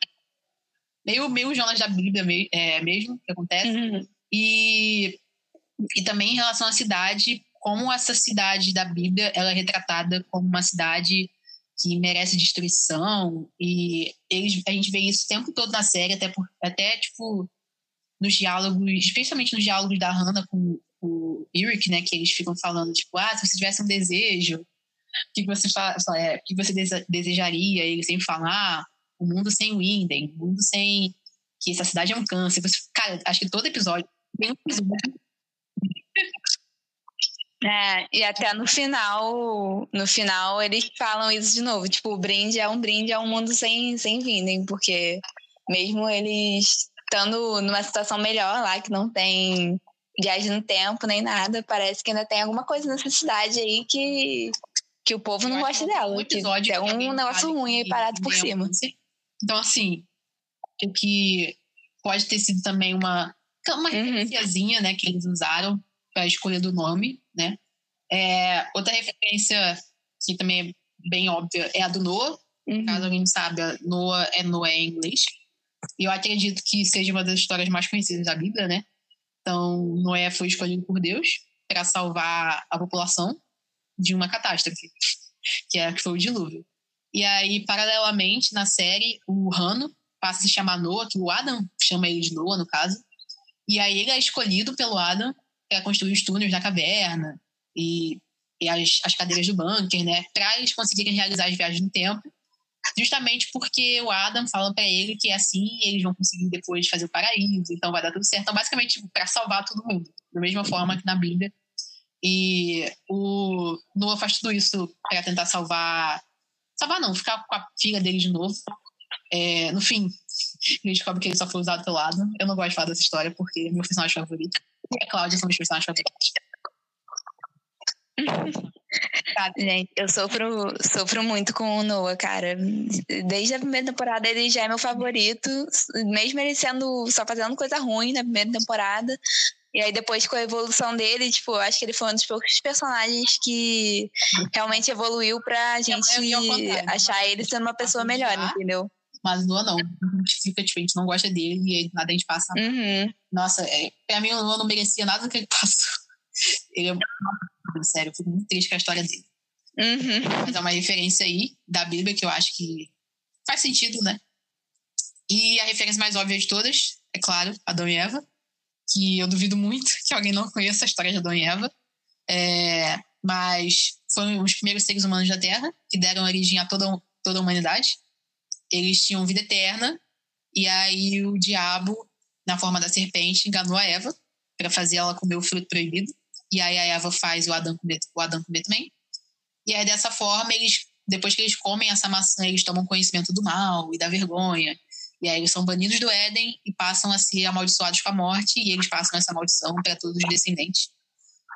Meio, meio Jonas da Bíblia é, mesmo, que acontece. Uhum. E, e também em relação à cidade, como essa cidade da Bíblia ela é retratada como uma cidade que merece destruição e eles, a gente vê isso o tempo todo na série até por, até tipo nos diálogos especialmente nos diálogos da Hannah com o Eric né que eles ficam falando tipo ah se você tivesse um desejo o que você fala, é, que você desejaria? Ele sempre falar ah, o mundo sem Winden, o mundo sem que essa cidade é um câncer. Você, cara acho que todo episódio tem um episódio. É, e até no final, no final eles falam isso de novo, tipo, o brinde é um brinde é um mundo sem, sem Vinden, porque mesmo eles estando numa situação melhor lá, que não tem viagem no tempo nem nada, parece que ainda tem alguma coisa nessa cidade aí que, que o povo não gosta dela. Um episódio que é um negócio ruim aí parado por cima. Então, assim, o que pode ter sido também uma, uma uhum. referenciazinha, né, que eles usaram para a escolha do nome, né? É, outra referência que também é bem óbvia é a do Noah. Uhum. Caso alguém não saiba, Noah é Noé em inglês. Eu acredito que seja uma das histórias mais conhecidas da Bíblia, né? Então, Noé foi escolhido por Deus para salvar a população de uma catástrofe, que, é, que foi o dilúvio. E aí, paralelamente, na série, o Rano passa a se chamar Noah, que o Adam chama ele de Noah, no caso. E aí ele é escolhido pelo Adam para construir os túneis da caverna e, e as, as cadeiras do bunker, né? Para eles conseguirem realizar as viagens no tempo. Justamente porque o Adam fala para ele que é assim eles vão conseguir depois fazer o paraíso, então vai dar tudo certo. Então, basicamente, para salvar todo mundo, da mesma forma que na Bíblia. E o Noah faz tudo isso para tentar salvar. Salvar não, ficar com a filha dele de novo. É, no fim, ele descobre que ele só foi usado pelo Adam. Eu não gosto de falar dessa história porque é meu personagem favorito e a Cláudia são meus personagens favoritos. Gente, eu sofro, sofro muito com o Noah, cara. Desde a primeira temporada ele já é meu favorito, mesmo ele sendo só fazendo coisa ruim na primeira temporada. E aí depois com a evolução dele, tipo, eu acho que ele foi um dos poucos personagens que realmente evoluiu pra gente achar ele sendo uma pessoa melhor, entendeu? Mas Noah não. Fica tipo, a gente não gosta dele e nada a gente passa. Uhum. Nossa, é, pra mim o Noah não merecia nada do que ele passou. Ele é sério, eu fico muito triste com a história dele. Uhum. Mas é uma referência aí da Bíblia que eu acho que faz sentido, né? E a referência mais óbvia de todas, é claro, Adão e Eva, que eu duvido muito que alguém não conheça a história de Adão e Eva. É, mas foram os primeiros seres humanos da Terra que deram origem a toda, toda a humanidade eles tinham vida eterna, e aí o diabo, na forma da serpente, enganou a Eva para fazer ela comer o fruto proibido. E aí a Eva faz o Adão comer, o Adão comer também. E aí dessa forma, eles, depois que eles comem essa maçã, eles tomam conhecimento do mal e da vergonha. E aí eles são banidos do Éden e passam a ser amaldiçoados com a morte, e eles passam essa maldição para todos os descendentes.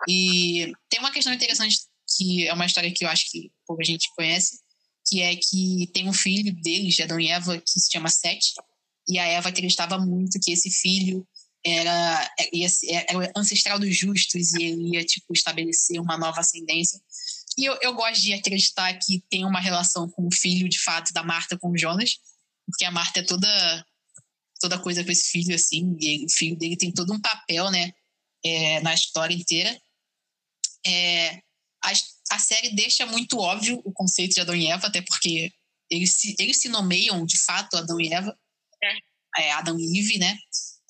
E tem uma questão interessante que é uma história que eu acho que pouca gente conhece, que é que tem um filho deles, de Adão e Eva, que se chama Sete, e a Eva acreditava muito que esse filho era, ia, era o ancestral dos justos e ele ia tipo, estabelecer uma nova ascendência. E eu, eu gosto de acreditar que tem uma relação com o filho, de fato, da Marta com o Jonas, porque a Marta é toda toda coisa com esse filho, assim, e o filho dele tem todo um papel, né, é, na história inteira. É, as, a série deixa muito óbvio o conceito de Adão e Eva, até porque eles se, eles se nomeiam de fato Adão e Eva, é. é Adão e Eve, né?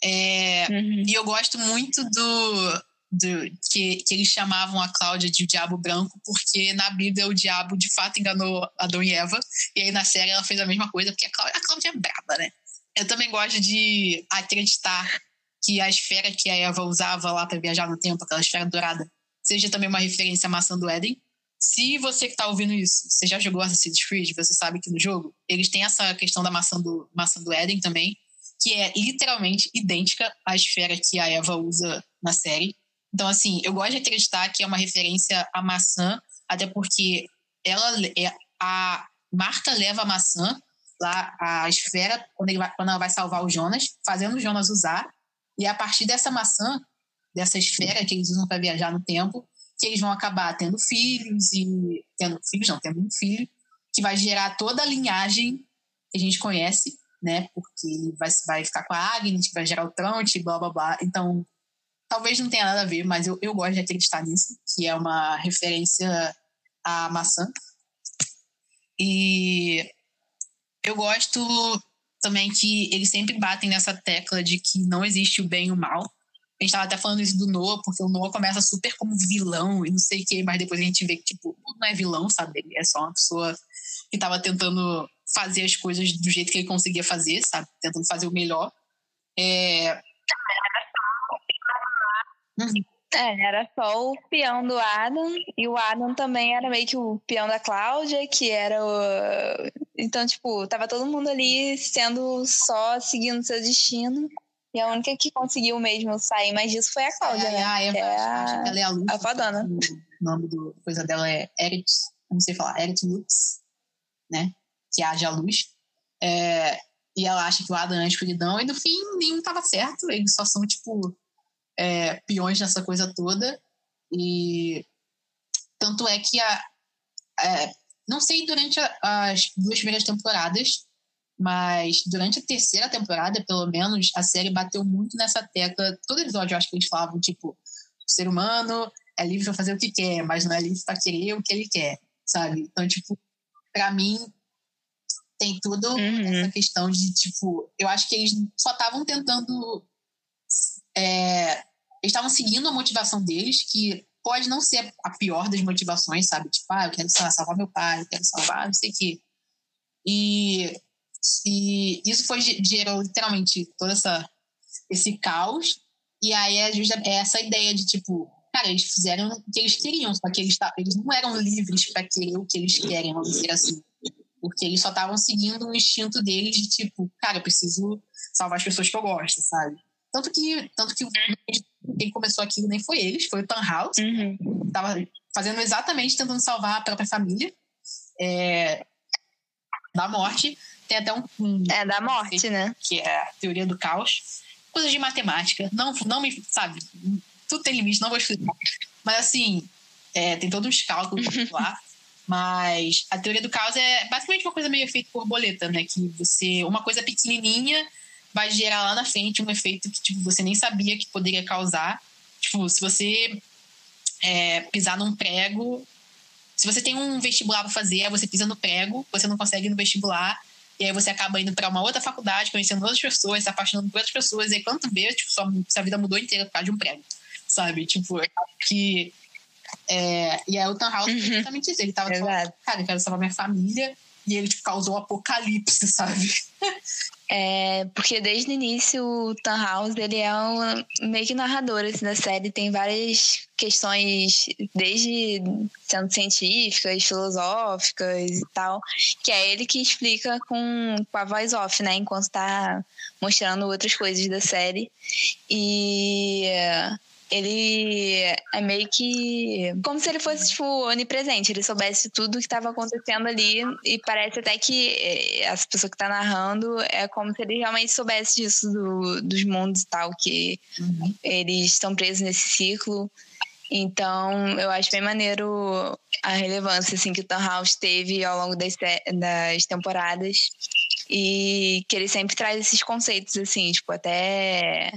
É, uhum. E eu gosto muito do, do que, que, eles chamavam a Cláudia de o Diabo Branco, porque na Bíblia o diabo de fato enganou Adão e Eva, e aí na série ela fez a mesma coisa, porque a Cláudia, a Cláudia é braba, né? Eu também gosto de acreditar que a esfera que a Eva usava lá para viajar no tempo, aquela esfera dourada, seja também uma referência à maçã do Éden. Se você que está ouvindo isso, você já jogou Assassin's Creed, você sabe que no jogo eles têm essa questão da maçã do, maçã do Éden também, que é literalmente idêntica à esfera que a Eva usa na série. Então, assim, eu gosto de acreditar que é uma referência à maçã, até porque ela é a Marta leva a maçã lá a esfera quando, ele vai, quando ela vai salvar o Jonas, fazendo o Jonas usar, e é a partir dessa maçã, dessa esfera que eles usam para viajar no tempo, que eles vão acabar tendo filhos e tendo filhos, não, tendo um filho que vai gerar toda a linhagem que a gente conhece, né? Porque vai, vai ficar com a Agnes, que vai gerar o Tronte, blá blá blá. Então, talvez não tenha nada a ver, mas eu, eu gosto de acreditar nisso, que é uma referência à maçã. E eu gosto também que eles sempre batem nessa tecla de que não existe o bem e o mal. A gente estava até falando isso do Noah, porque o Noah começa super como vilão e não sei o quê, mas depois a gente vê que, tipo, não é vilão, sabe? Ele é só uma pessoa que estava tentando fazer as coisas do jeito que ele conseguia fazer, sabe? Tentando fazer o melhor. É... É, era só o peão do Adam, e o Adam também era meio que o peão da Cláudia, que era o. Então, tipo, tava todo mundo ali sendo só seguindo seu destino. E a única que conseguiu mesmo sair mais disso foi a Cláudia, é, né? A Eva, é a, ela é a Luz. A fadona. O nome do coisa dela é Erit, não sei falar, Erit Lux, né? Que haja luz. É, e ela acha que o Adam é a escuridão, e no fim nenhum tava certo, eles só são, tipo, é, peões nessa coisa toda. E tanto é que a, é, não sei durante a, as duas primeiras temporadas, mas durante a terceira temporada, pelo menos, a série bateu muito nessa tecla. Todo episódio eu acho que eles falavam, tipo, o ser humano é livre para fazer o que quer, mas não é livre para querer o que ele quer, sabe? Então, tipo, para mim, tem tudo uhum. essa questão de, tipo, eu acho que eles só estavam tentando é, eles estavam seguindo a motivação deles, que pode não ser a pior das motivações, sabe? Tipo, ah, eu quero salvar meu pai, eu quero salvar não sei o quê. E, e isso foi gerou literalmente todo essa, esse caos. E aí é, é essa ideia de, tipo, cara, eles fizeram o que eles queriam, só que eles, eles não eram livres para querer o que eles querem, vamos dizer assim. Porque eles só estavam seguindo o instinto deles de, tipo, cara, eu preciso salvar as pessoas que eu gosto, sabe? Tanto que, tanto que quem começou aquilo nem foi eles, foi o Tan House. Uhum. Tava fazendo exatamente tentando salvar a própria família é, da morte. Tem até um, um, É, da morte, né? Que é a teoria do caos. Coisas de matemática. Não, não me. Sabe? Tudo tem limite, não vou explicar. Mas assim, é, tem todos os cálculos lá. Mas a teoria do caos é basicamente uma coisa meio efeito borboleta, né? Que você. Uma coisa pequenininha vai gerar lá na frente um efeito que tipo, você nem sabia que poderia causar. Tipo, se você é, pisar num prego, se você tem um vestibular para fazer, aí você pisa no prego, você não consegue ir no vestibular, e aí você acaba indo para uma outra faculdade, conhecendo outras pessoas, se apaixonando por outras pessoas, e aí quando vê, tipo, sua, sua vida mudou inteira por causa de um prego, sabe? Tipo, que. É, e aí o Tan House uhum. exatamente isso. Ele tava falando, cara, eu quero salvar minha família, e ele tipo, causou um apocalipse, sabe? É, porque desde o início o Tan House ele é um meio que narrador assim, da série, tem várias questões, desde sendo científicas, filosóficas e tal, que é ele que explica com, com a voz off, né, enquanto tá mostrando outras coisas da série. E ele é meio que como se ele fosse tipo onipresente, ele soubesse tudo que estava acontecendo ali e parece até que eh, essa pessoa que está narrando é como se ele realmente soubesse disso do, dos mundos e tal que uhum. eles estão presos nesse ciclo. Então, eu acho bem maneiro a relevância assim que o House teve ao longo das, das temporadas e que ele sempre traz esses conceitos, assim, tipo, até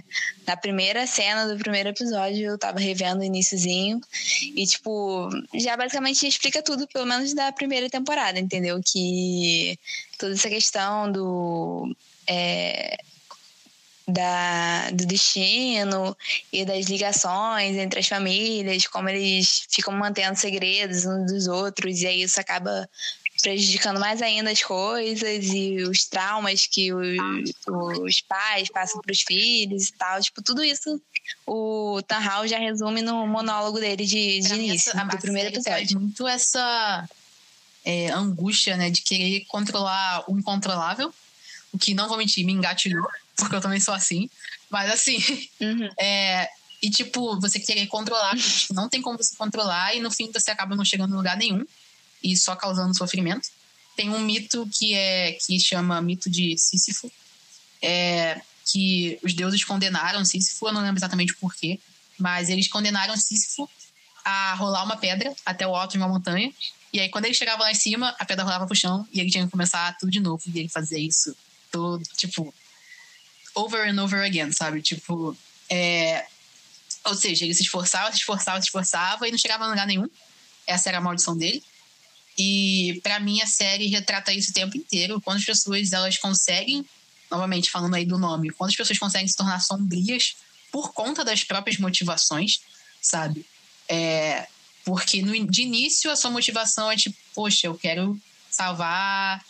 na primeira cena do primeiro episódio eu tava revendo o iníciozinho e, tipo, já basicamente explica tudo, pelo menos da primeira temporada, entendeu? Que toda essa questão do. É, da, do destino e das ligações entre as famílias, como eles ficam mantendo segredos uns dos outros, e aí isso acaba prejudicando mais ainda as coisas e os traumas que os, os pais passam para os filhos e tal. Tipo, tudo isso o Tanhal já resume no monólogo dele de, de início, essa, do primeiro episódio. muito essa é, angústia, né, de querer controlar o incontrolável, o que, não vou mentir, me engatilhou, porque eu também sou assim. Mas, assim, uhum. é, e, tipo, você querer controlar, tipo, não tem como você controlar, e no fim você acaba não chegando em lugar nenhum e só causando sofrimento. Tem um mito que é que chama mito de Sísifo, é, que os deuses condenaram Sísifo, eu não lembro exatamente o porquê, mas eles condenaram Sísifo a rolar uma pedra até o alto de uma montanha. E aí, quando ele chegava lá em cima, a pedra rolava pro chão e ele tinha que começar tudo de novo. E ele fazia isso todo, tipo, over and over again, sabe? Tipo, é... ou seja, ele se esforçava, se esforçava, se esforçava e não chegava a lugar nenhum. Essa era a maldição dele. E para mim a série retrata isso o tempo inteiro. Quando as pessoas elas conseguem, novamente falando aí do nome, quando as pessoas conseguem se tornar sombrias por conta das próprias motivações, sabe? É, porque no, de início a sua motivação é tipo, poxa, eu quero salvar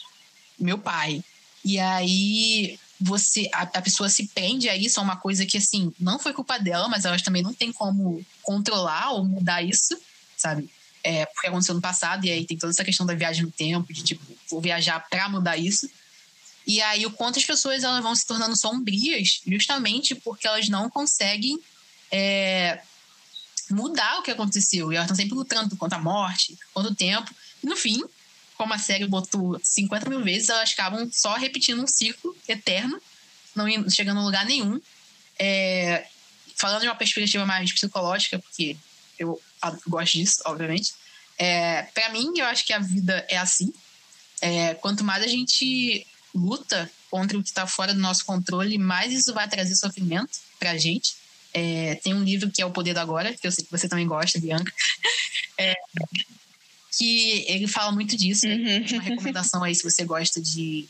meu pai. E aí você a, a, pessoa se prende a isso, a uma coisa que assim, não foi culpa dela, mas elas também não tem como controlar ou mudar isso, sabe? É, porque aconteceu no passado, e aí tem toda essa questão da viagem no tempo, de tipo, vou viajar para mudar isso. E aí o quanto as pessoas elas vão se tornando sombrias, justamente porque elas não conseguem é, mudar o que aconteceu. E elas estão sempre lutando contra a morte, contra o tempo. E no fim, como a série botou 50 mil vezes, elas acabam só repetindo um ciclo eterno, não chegando a lugar nenhum. É, falando de uma perspectiva mais psicológica, porque eu gosto disso, obviamente. É, para mim, eu acho que a vida é assim. É, quanto mais a gente luta contra o que está fora do nosso controle, mais isso vai trazer sofrimento para a gente. É, tem um livro que é O Poder do Agora, que eu sei que você também gosta, Bianca. É, que ele fala muito disso. Né? Uhum. Uma recomendação aí se você gosta de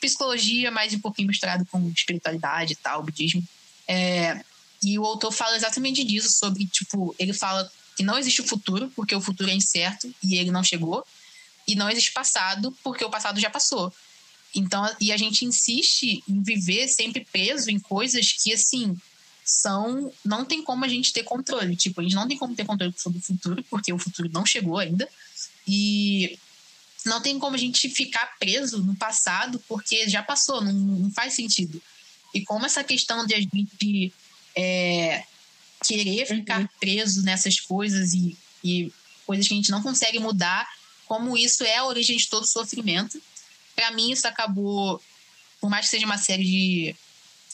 psicologia, mas um pouquinho misturado com espiritualidade e tal, budismo. É, e o autor fala exatamente disso, sobre, tipo, ele fala que não existe o futuro, porque o futuro é incerto e ele não chegou, e não existe passado, porque o passado já passou. Então, e a gente insiste em viver sempre preso em coisas que, assim, são. Não tem como a gente ter controle. Tipo, a gente não tem como ter controle sobre o futuro, porque o futuro não chegou ainda. E não tem como a gente ficar preso no passado, porque já passou, não, não faz sentido. E como essa questão de a gente é, querer ficar uhum. preso nessas coisas e, e coisas que a gente não consegue mudar, como isso é a origem de todo sofrimento. Para mim, isso acabou, por mais que seja uma série de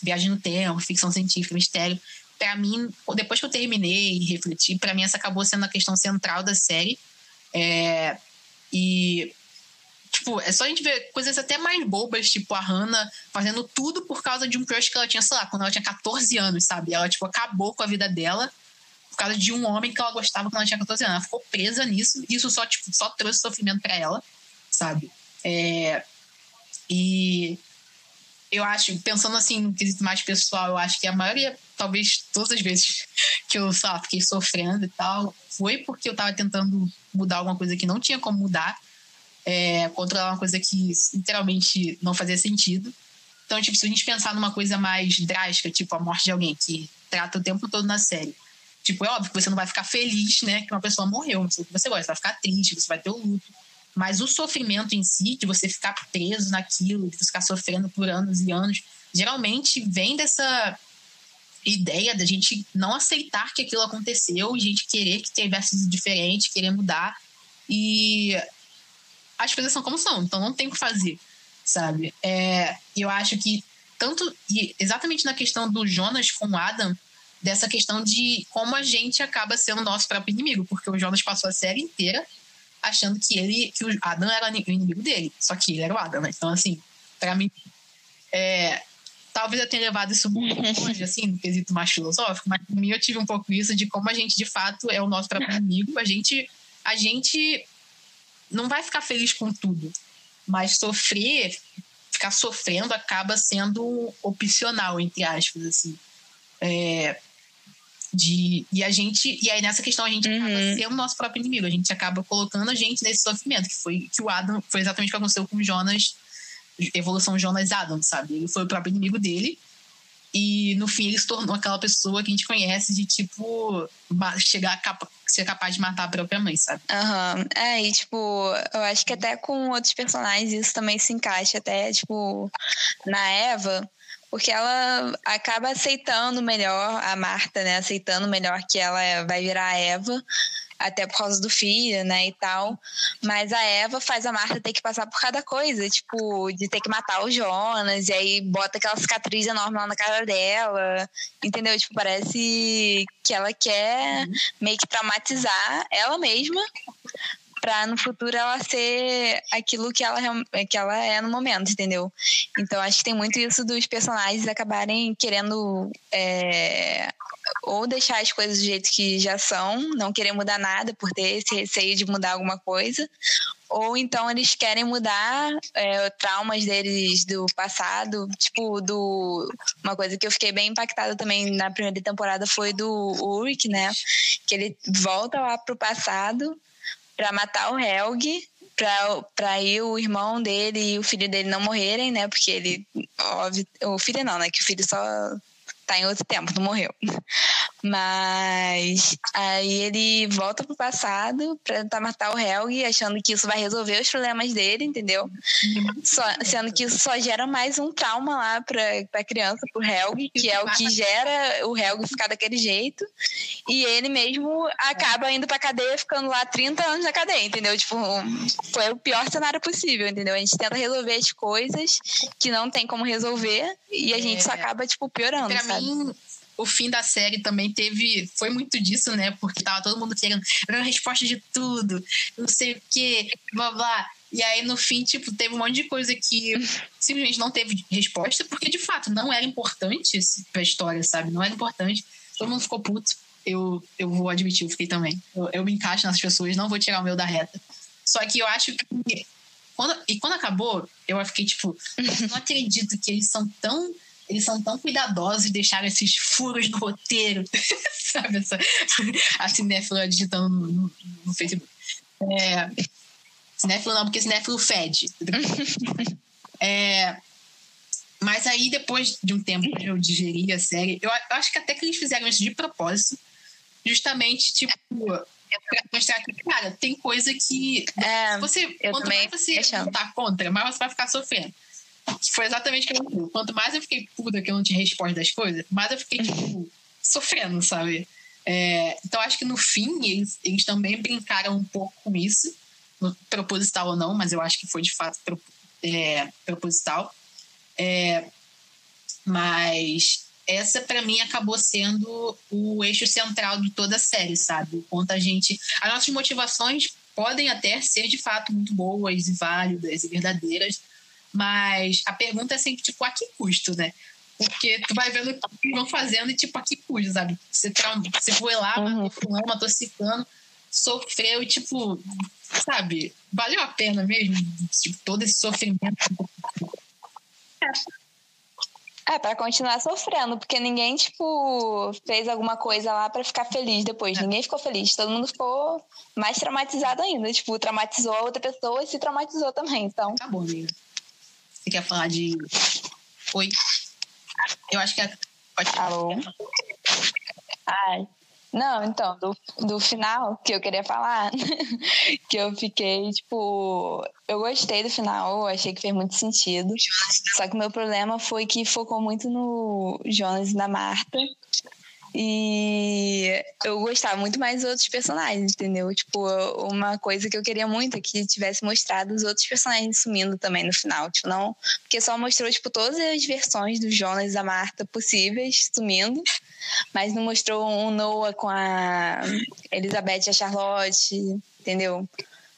viagem no tempo, ficção científica, mistério, para mim, depois que eu terminei e refleti, para mim essa acabou sendo a questão central da série. É, e Tipo, é só a gente ver coisas até mais bobas, tipo a Hannah fazendo tudo por causa de um crush que ela tinha, sei lá, quando ela tinha 14 anos, sabe? Ela, tipo, acabou com a vida dela por causa de um homem que ela gostava quando ela tinha 14 anos. Ela ficou presa nisso e isso só, tipo, só trouxe sofrimento para ela, sabe? É... E eu acho, pensando assim no quesito mais pessoal, eu acho que a maioria, talvez todas as vezes que eu, lá, fiquei sofrendo e tal, foi porque eu tava tentando mudar alguma coisa que não tinha como mudar é, controlar uma coisa que literalmente não fazia sentido. Então, tipo, se a gente pensar numa coisa mais drástica, tipo a morte de alguém, que trata o tempo todo na série, tipo, é óbvio que você não vai ficar feliz, né, que uma pessoa morreu, não sei o que você gosta, você vai ficar triste, você vai ter o luto. Mas o sofrimento em si, de você ficar preso naquilo, de você ficar sofrendo por anos e anos, geralmente vem dessa ideia da gente não aceitar que aquilo aconteceu a gente querer que tivesse sido diferente, querer mudar. E as coisas são como são, então não tem o que fazer, sabe? É, eu acho que tanto, e exatamente na questão do Jonas com o Adam, dessa questão de como a gente acaba sendo nosso próprio inimigo, porque o Jonas passou a série inteira achando que ele, que o Adam era o inimigo dele, só que ele era o Adam, né? Então, assim, para mim, é, talvez eu tenha levado isso muito longe, assim, no quesito mais filosófico, mas para mim eu tive um pouco isso de como a gente, de fato, é o nosso próprio inimigo, a gente, a gente não vai ficar feliz com tudo, mas sofrer, ficar sofrendo acaba sendo opcional, entre aspas, assim. É, de, e a gente e aí nessa questão a gente uhum. acaba sendo o nosso próprio inimigo a gente acaba colocando a gente nesse sofrimento que foi que o Adam foi exatamente o que aconteceu com o Jonas evolução Jonas Adam sabe ele foi o próprio inimigo dele e no fim ele se tornou aquela pessoa que a gente conhece de tipo chegar a capa, ser capaz de matar a própria mãe, sabe? Aham. Uhum. É, e tipo, eu acho que até com outros personagens isso também se encaixa. Até, tipo, na Eva, porque ela acaba aceitando melhor a Marta, né? Aceitando melhor que ela vai virar a Eva, até por causa do filho, né, e tal. Mas a Eva faz a Marta ter que passar por cada coisa, tipo, de ter que matar o Jonas, e aí bota aquela cicatriz enorme lá na cara dela, entendeu? Tipo, parece que ela quer uhum. meio que traumatizar ela mesma para no futuro ela ser aquilo que ela, que ela é no momento, entendeu? Então acho que tem muito isso dos personagens acabarem querendo é, ou deixar as coisas do jeito que já são, não querer mudar nada por ter esse receio de mudar alguma coisa, ou então eles querem mudar é, traumas deles do passado, tipo do uma coisa que eu fiquei bem impactada também na primeira temporada foi do Ulrich, né? Que ele volta lá pro passado para matar o Helg, para ir o irmão dele e o filho dele não morrerem, né? Porque ele, óbvio, o filho não, né? Que o filho só tá em outro tempo, não morreu. Mas aí ele volta pro passado pra tentar matar o Helg, achando que isso vai resolver os problemas dele, entendeu? Só, sendo que isso só gera mais um trauma lá pra, pra criança, pro Helg, que é o que gera o Helg ficar daquele jeito. E ele mesmo acaba indo pra cadeia, ficando lá 30 anos na cadeia, entendeu? Tipo, foi o pior cenário possível, entendeu? A gente tenta resolver as coisas que não tem como resolver e a gente só é. acaba, tipo, piorando, pra sabe? mim, o fim da série também teve. Foi muito disso, né? Porque tava todo mundo querendo a resposta de tudo, não sei o quê, blá blá. E aí, no fim, tipo, teve um monte de coisa que simplesmente não teve resposta, porque de fato não era importante pra história, sabe? Não era importante. Todo mundo ficou puto. Eu, eu vou admitir, eu fiquei também. Eu, eu me encaixo nessas pessoas, não vou tirar o meu da reta. Só que eu acho que. Quando, e quando acabou, eu fiquei tipo, não acredito que eles são tão eles são tão cuidadosos e deixaram esses furos no roteiro. Sabe, essa, a cinéfila digitando no, no, no Facebook. É, cinéfilo não, porque cinéfilo fede. é, mas aí, depois de um tempo que eu digeri a série, eu, eu acho que até que eles fizeram isso de propósito, justamente, tipo, pra mostrar que, cara, tem coisa que. É, você, quanto mais você lutar contra, mais você vai ficar sofrendo. Foi exatamente o que eu. Quanto mais eu fiquei puta que eu não tinha resposta das coisas, mais eu fiquei, tipo, sofrendo, sabe? É, então, acho que no fim, eles, eles também brincaram um pouco com isso, proposital ou não, mas eu acho que foi de fato pro, é, proposital. É, mas essa para mim acabou sendo o eixo central de toda a série, sabe? O quanto a gente. As nossas motivações podem até ser de fato muito boas e válidas e verdadeiras, mas a pergunta é sempre, tipo, a que custo, né? Porque tu vai vendo o que vão fazendo e, tipo, a que custo, sabe? Você, você foi lá, uhum. matou fulano, matou ciclano, sofreu e, tipo, sabe? Valeu a pena mesmo? Tipo, todo esse sofrimento. É, pra continuar sofrendo, porque ninguém, tipo, fez alguma coisa lá para ficar feliz depois. É. Ninguém ficou feliz, todo mundo ficou mais traumatizado ainda. Tipo, traumatizou a outra pessoa e se traumatizou também, então... Tá bom, amiga. Você quer falar de. Oi? Eu acho que é. Pode. Alô? Ai. Não, então, do, do final que eu queria falar, que eu fiquei, tipo, eu gostei do final, achei que fez muito sentido. Só que o meu problema foi que focou muito no Jonas e na Marta. E eu gostava muito mais dos outros personagens, entendeu? Tipo, uma coisa que eu queria muito é que tivesse mostrado os outros personagens sumindo também no final. Tipo, não. Porque só mostrou, tipo, todas as versões do Jonas e da Marta possíveis sumindo. Mas não mostrou um Noah com a Elizabeth e a Charlotte, entendeu?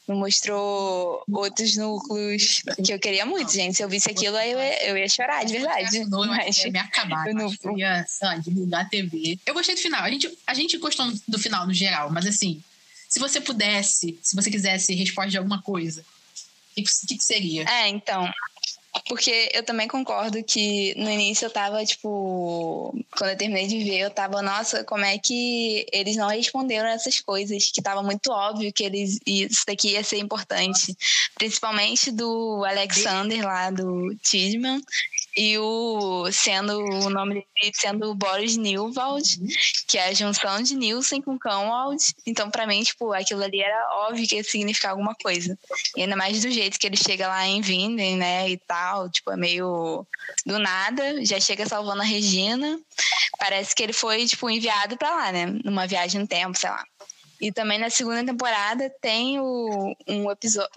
Não mostrou outros núcleos que eu queria muito, gente. Se eu visse aquilo, eu, ia, eu ia chorar, de verdade. Não, mas ia me acabar. Eu, não... eu ia, sei lá, a TV. Eu gostei do final. A gente, a gente gostou do final no geral, mas assim, se você pudesse, se você quisesse resposta de alguma coisa, o que, que seria? É, então, porque eu também concordo que no início eu tava, tipo, quando eu terminei de ver, eu tava, nossa, como é que eles não responderam essas coisas, que tava muito óbvio que eles isso daqui ia ser importante. Principalmente do Alexander lá, do Tidman, e o sendo o nome dele sendo Boris Newwald, uhum. que é a junção de Nielsen com Canwald. Então, para mim, tipo, aquilo ali era óbvio que ia significar alguma coisa. E ainda mais do jeito que ele chega lá em Vinden, né, e tal, tipo, é meio do nada, já chega salvando a Regina. Parece que ele foi, tipo, enviado para lá, né, numa viagem no tempo, sei lá. E também na segunda temporada tem o, um, um episódio,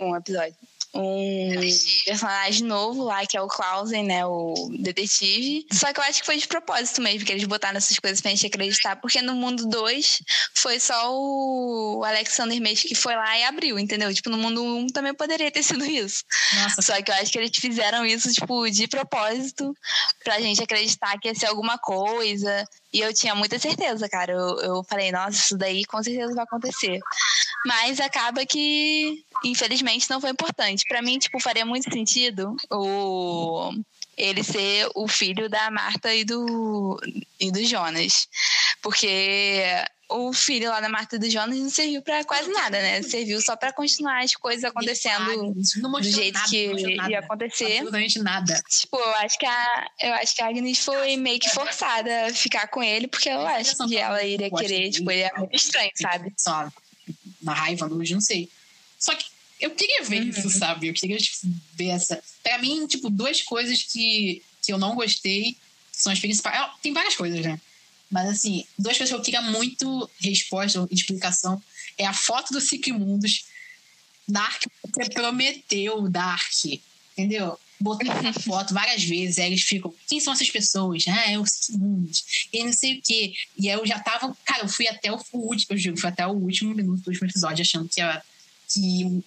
um personagem novo lá, que é o Clausen, né? O detetive. Só que eu acho que foi de propósito mesmo, que eles botaram essas coisas pra gente acreditar, porque no mundo 2 foi só o Alexander Messi que foi lá e abriu, entendeu? Tipo, no mundo 1 um também poderia ter sido isso. Nossa. Só que eu acho que eles fizeram isso, tipo, de propósito, pra gente acreditar que ia ser alguma coisa. E eu tinha muita certeza, cara. Eu, eu falei, nossa, isso daí com certeza vai acontecer. Mas acaba que, infelizmente, não foi importante. Para mim, tipo, faria muito sentido o ele ser o filho da Marta e do, e do Jonas. Porque o filho lá da Marta e do Jonas não serviu para quase nada, né? Serviu só para continuar as coisas acontecendo do jeito nada, que ia acontecer. Absolutamente nada. Tipo, eu acho que a, eu acho que a Agnes foi meio que forçada a ficar com ele, porque eu acho que ela iria querer, tipo, ele é muito estranho, sabe? Só na raiva, hoje, não sei. Só que eu queria ver uhum. isso, sabe? Eu queria tipo, ver essa. Pra mim, tipo, duas coisas que, que eu não gostei são as principais. Ah, tem várias coisas, né? Mas, assim, duas coisas que eu queria muito resposta, explicação, é a foto do Mundos Dark, você prometeu Dark, entendeu? Essa foto várias vezes, aí eles ficam, quem são essas pessoas? Ah, é o Mundos e não sei o quê. E aí eu já tava, cara, eu fui até o, último, eu digo, fui até o último minuto do último episódio, achando que ia, que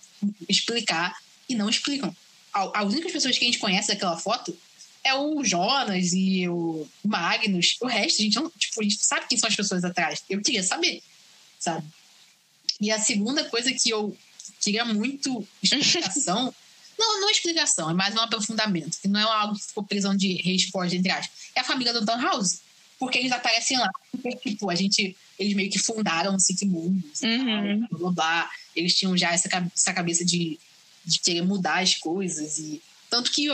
explicar, e não explicam. As únicas pessoas que a gente conhece daquela foto é o Jonas e o Magnus. O resto, a gente não, tipo, a gente sabe quem são as pessoas atrás. Eu queria saber, sabe? E a segunda coisa que eu queria muito explicação. Não, não explicação, é mais um aprofundamento, que não é algo que ficou prisão de resposta, entre aspas. É a família do Dan House. Porque eles aparecem lá. Porque, tipo, a gente. Eles meio que fundaram o City Mundos, uhum. blá, blá, blá. Eles tinham já essa, essa cabeça de, de querer mudar as coisas. e Tanto que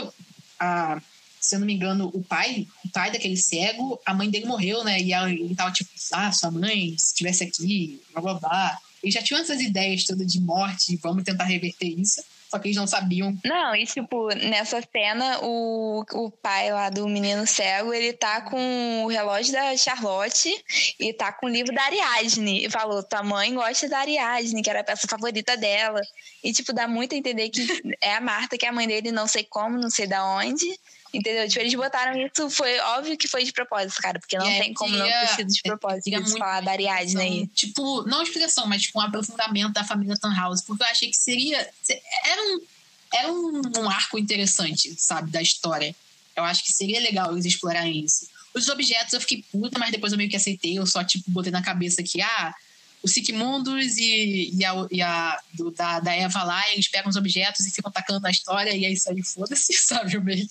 a, se eu não me engano, o pai, o pai daquele cego, a mãe dele morreu, né? E ele tava tipo, ah, sua mãe, se estivesse aqui, blá blá blá. Eles já tinham essas ideias todas de morte, vamos tentar reverter isso. Só que eles não sabiam. Não, e tipo, nessa cena, o, o pai lá do menino cego, ele tá com o relógio da Charlotte e tá com o livro da Ariadne. E falou: tua mãe gosta da Ariadne, que era a peça favorita dela. E, tipo, dá muito a entender que é a Marta, que é a mãe dele, não sei como, não sei da onde. Entendeu? Tipo, eles botaram isso, foi óbvio que foi de propósito, cara, porque não é, tem como não ter sido de propósito eles falar da Ariadne aí. Tipo, não explicação, mas tipo, um aprofundamento da família Tannhaus, porque eu achei que seria. Era um, era um, um arco interessante, sabe, da história. Eu acho que seria legal eles explorarem isso. Os objetos eu fiquei puta, mas depois eu meio que aceitei. Eu só, tipo, botei na cabeça que, ah, o Sigmundos e, e, a, e a do, da, da Eva lá, eles pegam os objetos e ficam atacando na história, e é isso aí, foda-se, sabe? Eu meio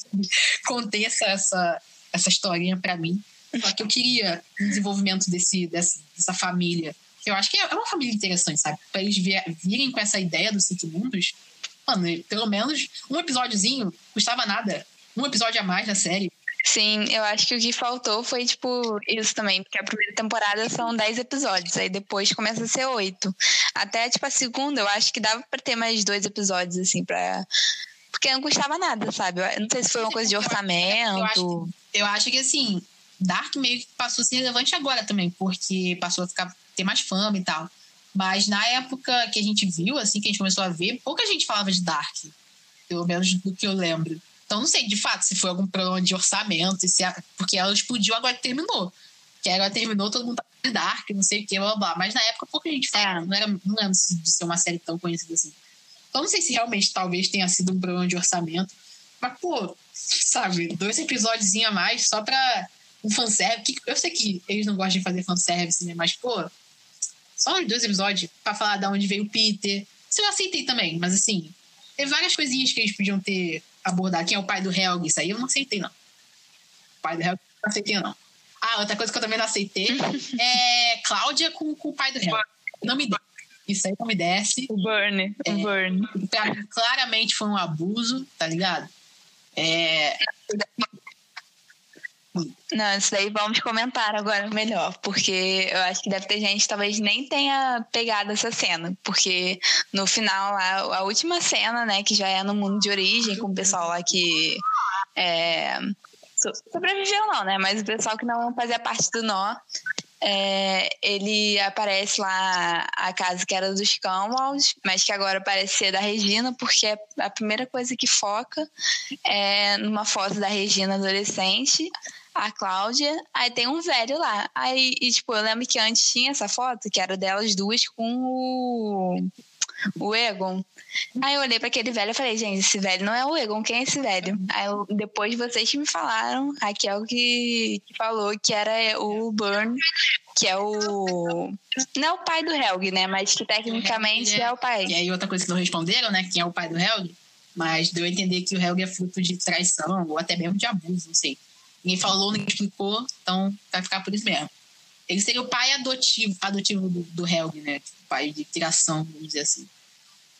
contei essa, essa, essa historinha pra mim. Só que eu queria o desenvolvimento desse, dessa, dessa família. Eu acho que é uma família interessante, sabe? Pra eles virem com essa ideia do Sigmundos, mano, pelo menos um episódiozinho custava nada. Um episódio a mais na série Sim, eu acho que o que faltou foi, tipo, isso também, porque a primeira temporada são 10 episódios, aí depois começa a ser 8. Até, tipo, a segunda, eu acho que dava pra ter mais dois episódios, assim, pra. Porque não custava nada, sabe? Eu não sei se foi uma coisa de orçamento. Eu acho, eu acho que, assim, Dark meio que passou a ser relevante agora também, porque passou a ficar, ter mais fama e tal. Mas na época que a gente viu, assim, que a gente começou a ver, pouca gente falava de Dark. Pelo menos do que eu lembro. Então, não sei de fato se foi algum problema de orçamento, se a, porque ela explodiu, agora terminou. Que agora terminou, todo mundo tá Dark, não sei o que, blá, blá blá. Mas na época pouca gente falava, é. não, era, não lembro de ser uma série tão conhecida assim. Então, não sei se realmente talvez tenha sido um problema de orçamento. Mas, pô, sabe, dois episódios a mais só pra um fanservice. Eu sei que eles não gostam de fazer fanservice, né? Mas, pô, só uns dois episódios pra falar de onde veio o Peter. Isso eu aceitei também, mas assim, tem várias coisinhas que eles podiam ter abordar quem é o pai do Helg. Isso aí eu não aceitei, não. O pai do Helg não aceitei, não. Ah, outra coisa que eu também não aceitei é Cláudia com, com o pai do Helg. Não me desce. Isso aí não me desce. O Burn. É, o Burn. Pra mim, claramente foi um abuso, tá ligado? É, Não, isso daí vamos comentar agora melhor, porque eu acho que deve ter gente que talvez nem tenha pegado essa cena, porque no final, a, a última cena, né, que já é no mundo de origem, com o pessoal lá que é, sobreviveu não, né, mas o pessoal que não fazia parte do nó, é, ele aparece lá a casa que era dos Canwalls, mas que agora parece ser da Regina, porque a primeira coisa que foca é numa foto da Regina adolescente, a Cláudia, aí tem um velho lá. Aí, e, tipo, eu lembro que antes tinha essa foto, que era delas duas com o, o Egon. Aí eu olhei para aquele velho e falei, gente, esse velho não é o Egon, quem é esse velho? Aí eu, depois vocês me falaram, Raquel que, que falou que era o Burn, que é o. Não é o pai do Helg, né? Mas que tecnicamente é, é, o pai. E aí outra coisa que não responderam, né? Quem é o pai do Helg? Mas deu a entender que o Helg é fruto de traição ou até mesmo de abuso, não sei. Ninguém falou, ninguém explicou, então vai ficar por isso mesmo. Ele seria o pai adotivo, adotivo do, do Helg, né? Tipo, pai de criação, vamos dizer assim.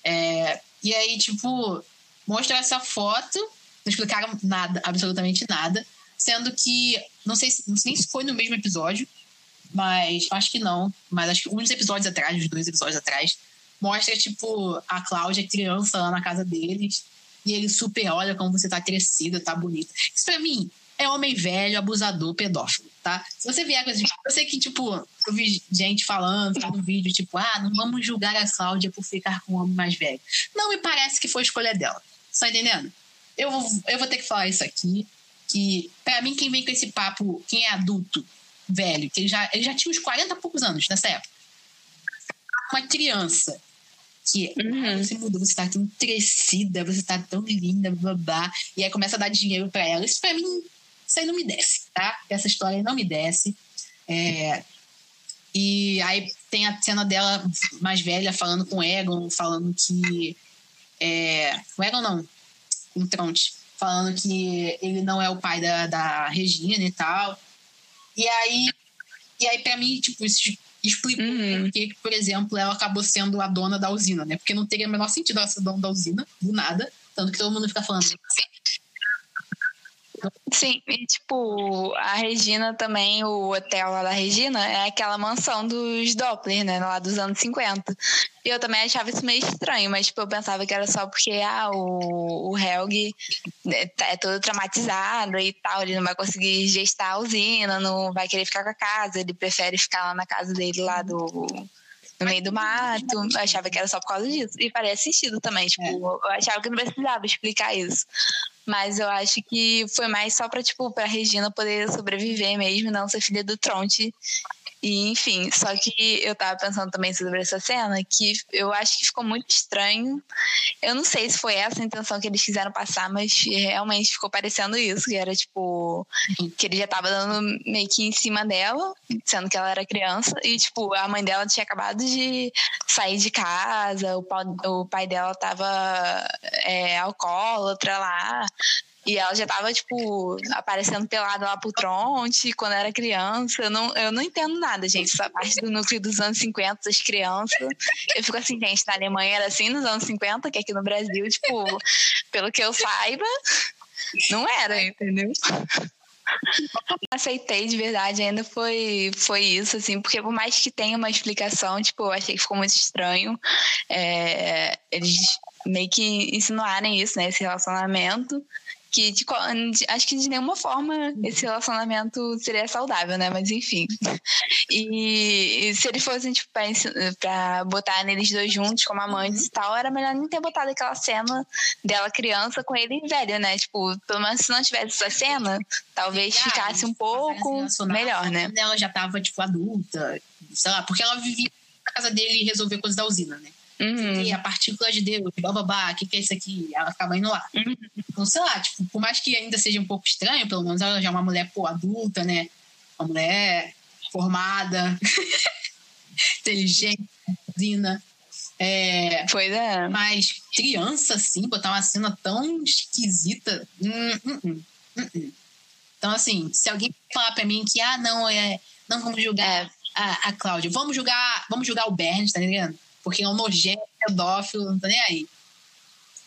É, e aí, tipo, mostra essa foto, não explicaram nada, absolutamente nada, sendo que, não sei, não sei nem se foi no mesmo episódio, mas acho que não, mas acho que uns episódios atrás, uns dois episódios atrás, mostra, tipo, a Cláudia criança lá na casa deles, e ele super olha como você tá crescida, tá bonita. Isso pra mim é homem velho, abusador, pedófilo, tá? Se você vier com esse eu sei que, tipo, eu vi gente falando no vídeo, tipo, ah, não vamos julgar a Cláudia por ficar com um homem mais velho. Não me parece que foi escolha dela. Tá entendendo? Eu, eu vou ter que falar isso aqui, que para mim quem vem com esse papo, quem é adulto, velho, que ele já, ele já tinha uns 40 e poucos anos nessa época. Uma criança que uhum. você mudou, você tá tão crescida, você tá tão linda, blá, e aí começa a dar dinheiro para ela. Isso para mim isso aí não me desce, tá? Essa história não me desce. É, e aí tem a cena dela mais velha falando com o Egon, falando que. É, o Egon não, o Tronte, falando que ele não é o pai da, da Regina e tal. E aí, e aí para mim, tipo, isso explica uhum. porque, por exemplo, ela acabou sendo a dona da usina, né? Porque não teria o menor sentido ela ser dona da usina, do nada. Tanto que todo mundo fica falando Sim, e tipo, a Regina também, o hotel lá da Regina, é aquela mansão dos Doppler, né? Lá dos anos 50. E eu também achava isso meio estranho, mas tipo, eu pensava que era só porque ah, o, o Helg né, tá, é todo traumatizado e tal, ele não vai conseguir gestar a usina, não vai querer ficar com a casa, ele prefere ficar lá na casa dele lá do no meio do mato. Eu achava que era só por causa disso. E parece sentido também. Tipo, é. eu achava que não precisava explicar isso. Mas eu acho que foi mais só pra, tipo, pra Regina poder sobreviver mesmo, não ser filha do Tronte e, enfim, só que eu tava pensando também sobre essa cena, que eu acho que ficou muito estranho. Eu não sei se foi essa a intenção que eles quiseram passar, mas realmente ficou parecendo isso, que era tipo, que ele já tava dando meio que em cima dela, sendo que ela era criança, e tipo, a mãe dela tinha acabado de sair de casa, o pai, o pai dela tava é, alcoólatra lá, e ela já tava, tipo, aparecendo pelada lá pro tronte quando era criança. Eu não, eu não entendo nada, gente. Essa parte do núcleo dos anos 50, das crianças. Eu fico assim, gente, na Alemanha era assim nos anos 50, que aqui no Brasil, tipo, pelo que eu saiba, não era, entendeu? aceitei de verdade ainda foi foi isso assim porque por mais que tenha uma explicação tipo eu achei que ficou muito estranho é, eles meio que insinuarem isso né esse relacionamento que de, acho que de nenhuma forma esse relacionamento seria saudável, né? Mas enfim. E, e se eles fossem, tipo, pra, pra, botar neles dois juntos como amantes uhum. e tal, era melhor nem ter botado aquela cena dela criança com ele velho, né? Tipo, pelo menos se não tivesse essa cena, talvez ficasse um pouco melhor, né? Ela já tava, tipo, adulta, sei lá, porque ela vivia na casa dele e resolveu coisas da usina, né? Uhum. a partícula de Deus, bababá, o que, que é isso aqui? Ela acaba indo lá. Uhum. Então, sei lá, tipo, por mais que ainda seja um pouco estranho, pelo menos ela já é uma mulher, pô, adulta, né? Uma mulher formada, inteligente, zina. É, pois é. Mas criança, assim, botar uma cena tão esquisita. Hum, hum, hum, hum, hum. então, assim, se alguém falar pra mim que, ah, não, é, não vamos julgar é. a, a Cláudia, vamos julgar, vamos julgar o Bernd, tá entendendo? Porque é um nojento, pedófilo, não tá nem aí.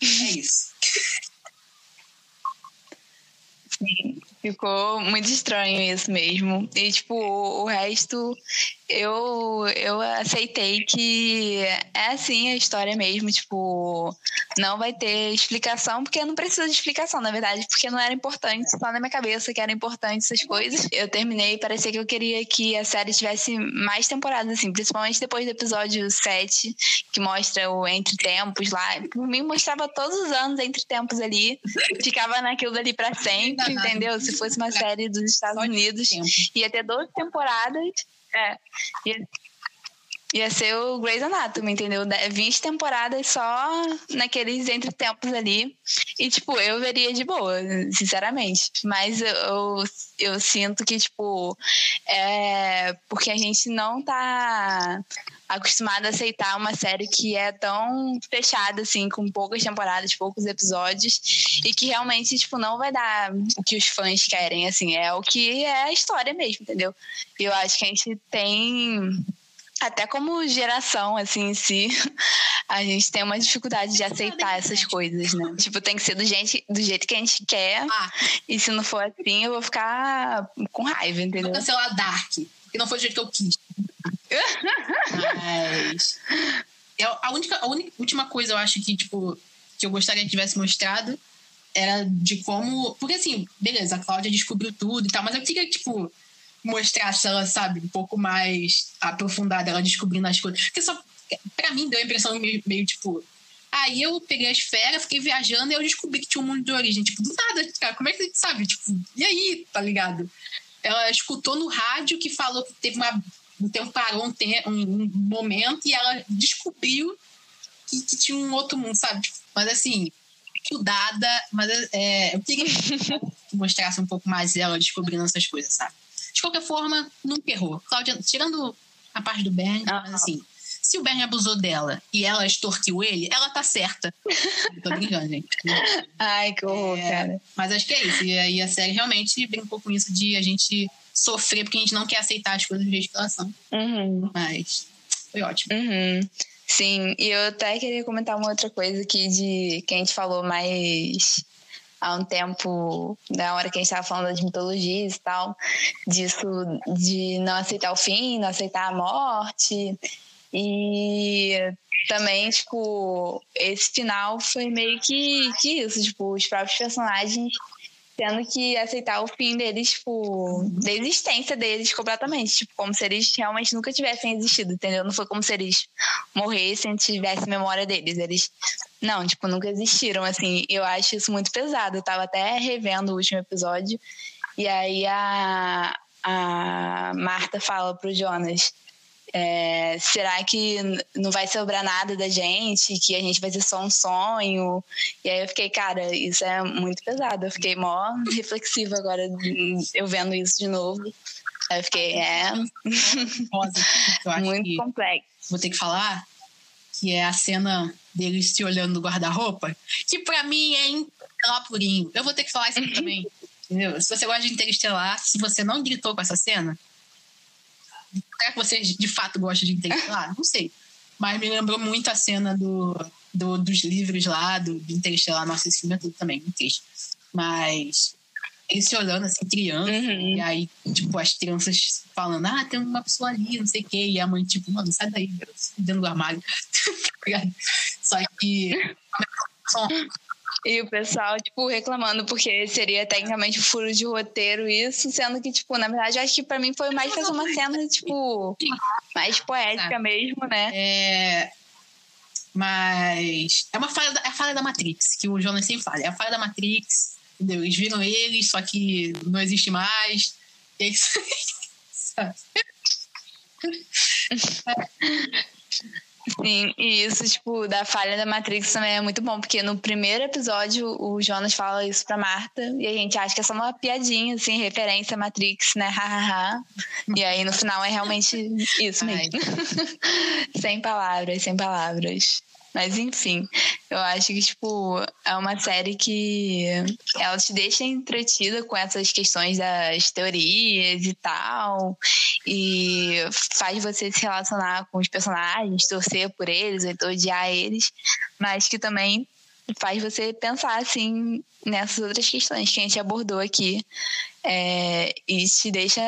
É isso. Sim. Ficou muito estranho isso mesmo. E, tipo, o resto eu, eu aceitei que é assim a história mesmo, tipo, não vai ter explicação, porque não precisa de explicação, na verdade, porque não era importante, só na minha cabeça que era importante essas coisas. Eu terminei parecia que eu queria que a série tivesse mais temporadas, assim, principalmente depois do episódio 7, que mostra o Entre Tempos lá. Por mim, mostrava todos os anos Entre Tempos ali, ficava naquilo dali para sempre, entendeu? Se fosse uma série dos Estados Unidos, ia ter 12 temporadas é. Ia, ser o Grey's Anatomy, entendeu? 20 temporadas só naqueles entretempos ali. E, tipo, eu veria de boa, sinceramente. Mas eu, eu, eu sinto que, tipo, é porque a gente não tá acostumado a aceitar uma série que é tão fechada, assim, com poucas temporadas, poucos episódios, e que realmente, tipo, não vai dar o que os fãs querem, assim, é o que é a história mesmo, entendeu? E eu acho que a gente tem até como geração, assim, em si, a gente tem uma dificuldade de aceitar essas coisas, né? Tipo, tem que ser do, gente, do jeito que a gente quer. Ah. E se não for assim, eu vou ficar com raiva, entendeu? Vou cancelar Dark, que não foi do jeito que eu quis. Mas. Eu, a, única, a única, última coisa eu acho que, tipo, que eu gostaria que tivesse mostrado era de como. Porque assim, beleza, a Cláudia descobriu tudo e tal, mas eu queria, tipo, mostrasse ela, sabe, um pouco mais aprofundada, ela descobrindo as coisas. Porque só. Pra mim deu a impressão meio, meio tipo. Aí eu peguei a esfera, fiquei viajando e eu descobri que tinha um mundo de origem. Tipo, do nada, cara, como é que a gente sabe? Tipo, e aí, tá ligado? Ela escutou no rádio que falou que teve uma o tempo parou um, tempo, um momento e ela descobriu que, que, tinha um outro mundo, sabe? Tipo, mas assim, estudada, mas é, eu queria que mostrasse um pouco mais ela descobrindo essas coisas, sabe? De qualquer forma, nunca errou. Cláudia, tirando a parte do Ben, ah. mas assim, se o Ben abusou dela e ela extorquiu ele, ela tá certa. tô brincando, gente. Ai, que horror, é, cara. Mas acho que é isso. E aí a série realmente brincou com isso de a gente sofrer porque a gente não quer aceitar as coisas do jeito que elas são. Uhum. Mas foi ótimo. Uhum. Sim, e eu até queria comentar uma outra coisa aqui de que a gente falou mais há um tempo, na hora que a gente estava falando das mitologias e tal, disso de não aceitar o fim, não aceitar a morte. E também, tipo, esse final foi meio que, que isso, tipo, os próprios personagens tendo que aceitar o fim deles, tipo, da existência deles completamente. Tipo, como se eles realmente nunca tivessem existido, entendeu? Não foi como se eles morressem e tivessem memória deles. Eles, não, tipo, nunca existiram, assim. Eu acho isso muito pesado. Eu tava até revendo o último episódio. E aí a, a Marta fala pro Jonas é, será que não vai sobrar nada da gente? Que a gente vai ser só um sonho? E aí eu fiquei, cara, isso é muito pesado. Eu fiquei mó reflexiva agora, eu vendo isso de novo. Aí eu fiquei, é. muito complexo. Vou ter que falar que é a cena deles se olhando no guarda-roupa, que pra mim é interestelar purinho. Eu vou ter que falar isso aqui também. Entendeu? Se você gosta de interestelar, se você não gritou com essa cena, Será que você de fato gosta de Interestelar? Não sei. Mas me lembrou muito a cena do, do dos livros lá, do, do Interestelar. Nossa, esse filme é tudo também, muito triste. Mas eles se olhando assim, criança, uhum. e aí, tipo, as crianças falando, ah, tem uma pessoa ali, não sei o quê, e a mãe, tipo, mano, sai daí, dentro do armário. Só que e o pessoal, tipo, reclamando porque seria tecnicamente furo de roteiro isso, sendo que, tipo, na verdade, acho que pra mim foi mais fazer uma cena, tipo, mais poética mesmo, né? É... Mas é uma falha da, é a falha da Matrix, que o Jonas sempre fala. É a falha da Matrix, entendeu? Eles viram eles, só que não existe mais. É isso. Sim, e isso, tipo, da falha da Matrix também é muito bom, porque no primeiro episódio o Jonas fala isso pra Marta, e a gente acha que é só uma piadinha, assim, referência à Matrix, né? Hahaha. e aí no final é realmente isso mesmo. sem palavras, sem palavras. Mas enfim, eu acho que, tipo, é uma série que ela te deixa entretida com essas questões das teorias e tal. E faz você se relacionar com os personagens, torcer por eles, ou odiar eles. Mas que também faz você pensar, assim, nessas outras questões que a gente abordou aqui É, e te deixa,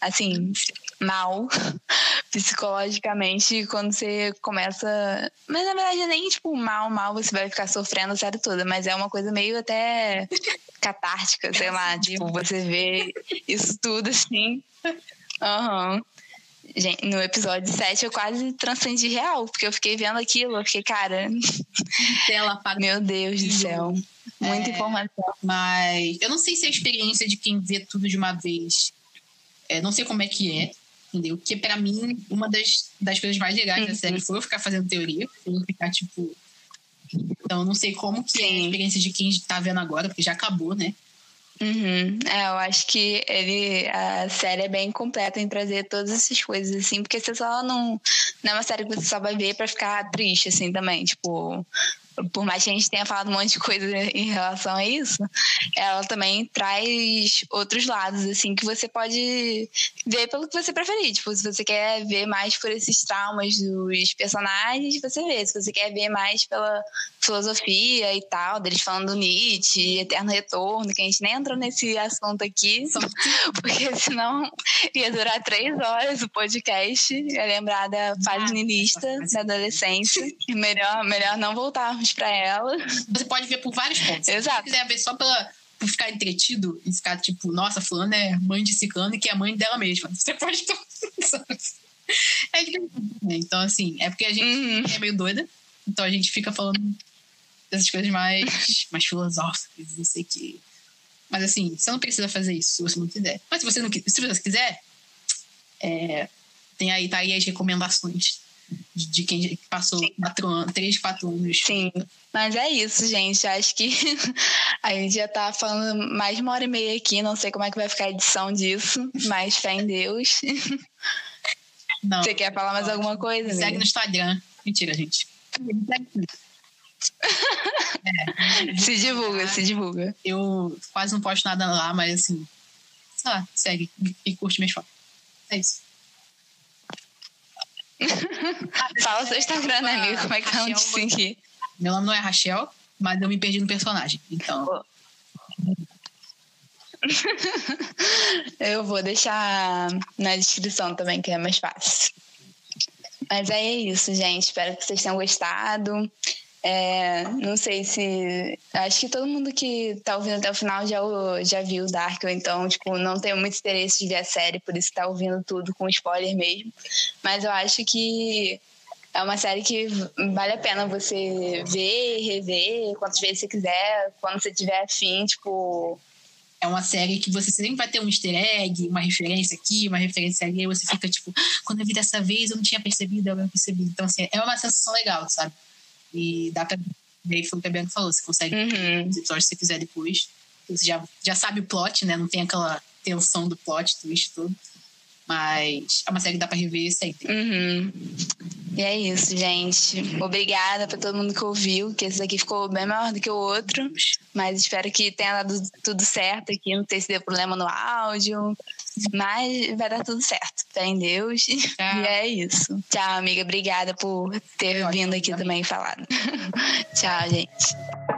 assim, mal psicologicamente quando você começa. Mas na verdade, nem tipo mal, mal você vai ficar sofrendo a série toda, mas é uma coisa meio até catártica, sei lá. Tipo, você vê isso tudo assim. Uhum. Gente, no episódio 7 eu quase transcendi real, porque eu fiquei vendo aquilo, eu fiquei, cara. Meu Deus do céu. Muita é, informação. Mas eu não sei se é a experiência de quem vê tudo de uma vez. É, não sei como é que é, entendeu? Porque para mim, uma das, das coisas mais legais uhum. da série foi eu ficar fazendo teoria, eu ficar, tipo. Então, eu não sei como que Sim. é a experiência de quem tá vendo agora, porque já acabou, né? Uhum. É, eu acho que ele, a série é bem completa em trazer todas essas coisas, assim, porque você só não. Não é uma série que você só vai ver pra ficar triste, assim, também. Tipo, por mais que a gente tenha falado um monte de coisa em relação a isso, ela também traz outros lados, assim, que você pode ver pelo que você preferir. Tipo, se você quer ver mais por esses traumas dos personagens, você vê. Se você quer ver mais pela filosofia e tal, deles falando do Nietzsche, Eterno Retorno, que a gente nem entrou nesse assunto aqui, porque senão ia durar três horas o podcast, ia lembrar da fase niilista da adolescência. Melhor, melhor não voltarmos para ela. Você pode ver por vários pontos. Exato. Se quiser ver só pela, por ficar entretido e ficar tipo, nossa, fulano é mãe de ciclano e que é mãe dela mesma. Você pode é né? Então, assim, é porque a gente uhum. é meio doida, então a gente fica falando dessas coisas mais, mais filosóficas, não sei o que. Mas assim, você não precisa fazer isso se você não quiser. Mas se você não se você quiser, é, tem aí, tá aí as recomendações de quem passou quatro anos, três, quatro anos. Sim, mas é isso, gente. Acho que a gente já tá falando mais de uma hora e meia aqui. Não sei como é que vai ficar a edição disso, mas fé em Deus. Não, Você quer falar mais alguma coisa? Segue amiga? no Instagram. Mentira, gente. É, se divulga, se divulga. Eu quase não posto nada lá, mas assim, sei lá, segue e curte minhas fotos. É isso. Fala seu Instagram, né, amigo? Como é que vamos te seguir? Meu nome não é Rachel, mas eu me perdi no personagem. Então. eu vou deixar na descrição também, que é mais fácil. Mas é isso, gente. Espero que vocês tenham gostado. É, não sei se. Acho que todo mundo que tá ouvindo até o final já, já viu Dark, ou então, tipo, não tem muito interesse de ver a série, por isso tá ouvindo tudo com spoiler mesmo. Mas eu acho que é uma série que vale a pena você ver, rever, quantas vezes você quiser, quando você tiver afim, tipo. É uma série que você sempre vai ter um easter egg, uma referência aqui, uma referência ali, você fica tipo, quando eu vi dessa vez eu não tinha percebido, eu não percebi. Então, assim, é uma sensação legal, sabe? E dá pra ver, foi o que a Bianca falou, você consegue uhum. os episódios que você quiser depois. Você já, já sabe o plot, né? Não tem aquela tensão do plot, twist tudo. Mas é uma série que dá pra rever sempre. Uhum. E é isso, gente. Obrigada pra todo mundo que ouviu, que esse daqui ficou bem maior do que o outro. Mas espero que tenha dado tudo certo aqui. Não sei se deu problema no áudio. Mas vai dar tudo certo. Fé em Deus. Tchau. E é isso. Tchau, amiga. Obrigada por ter vindo aqui também e falado. Tchau, gente.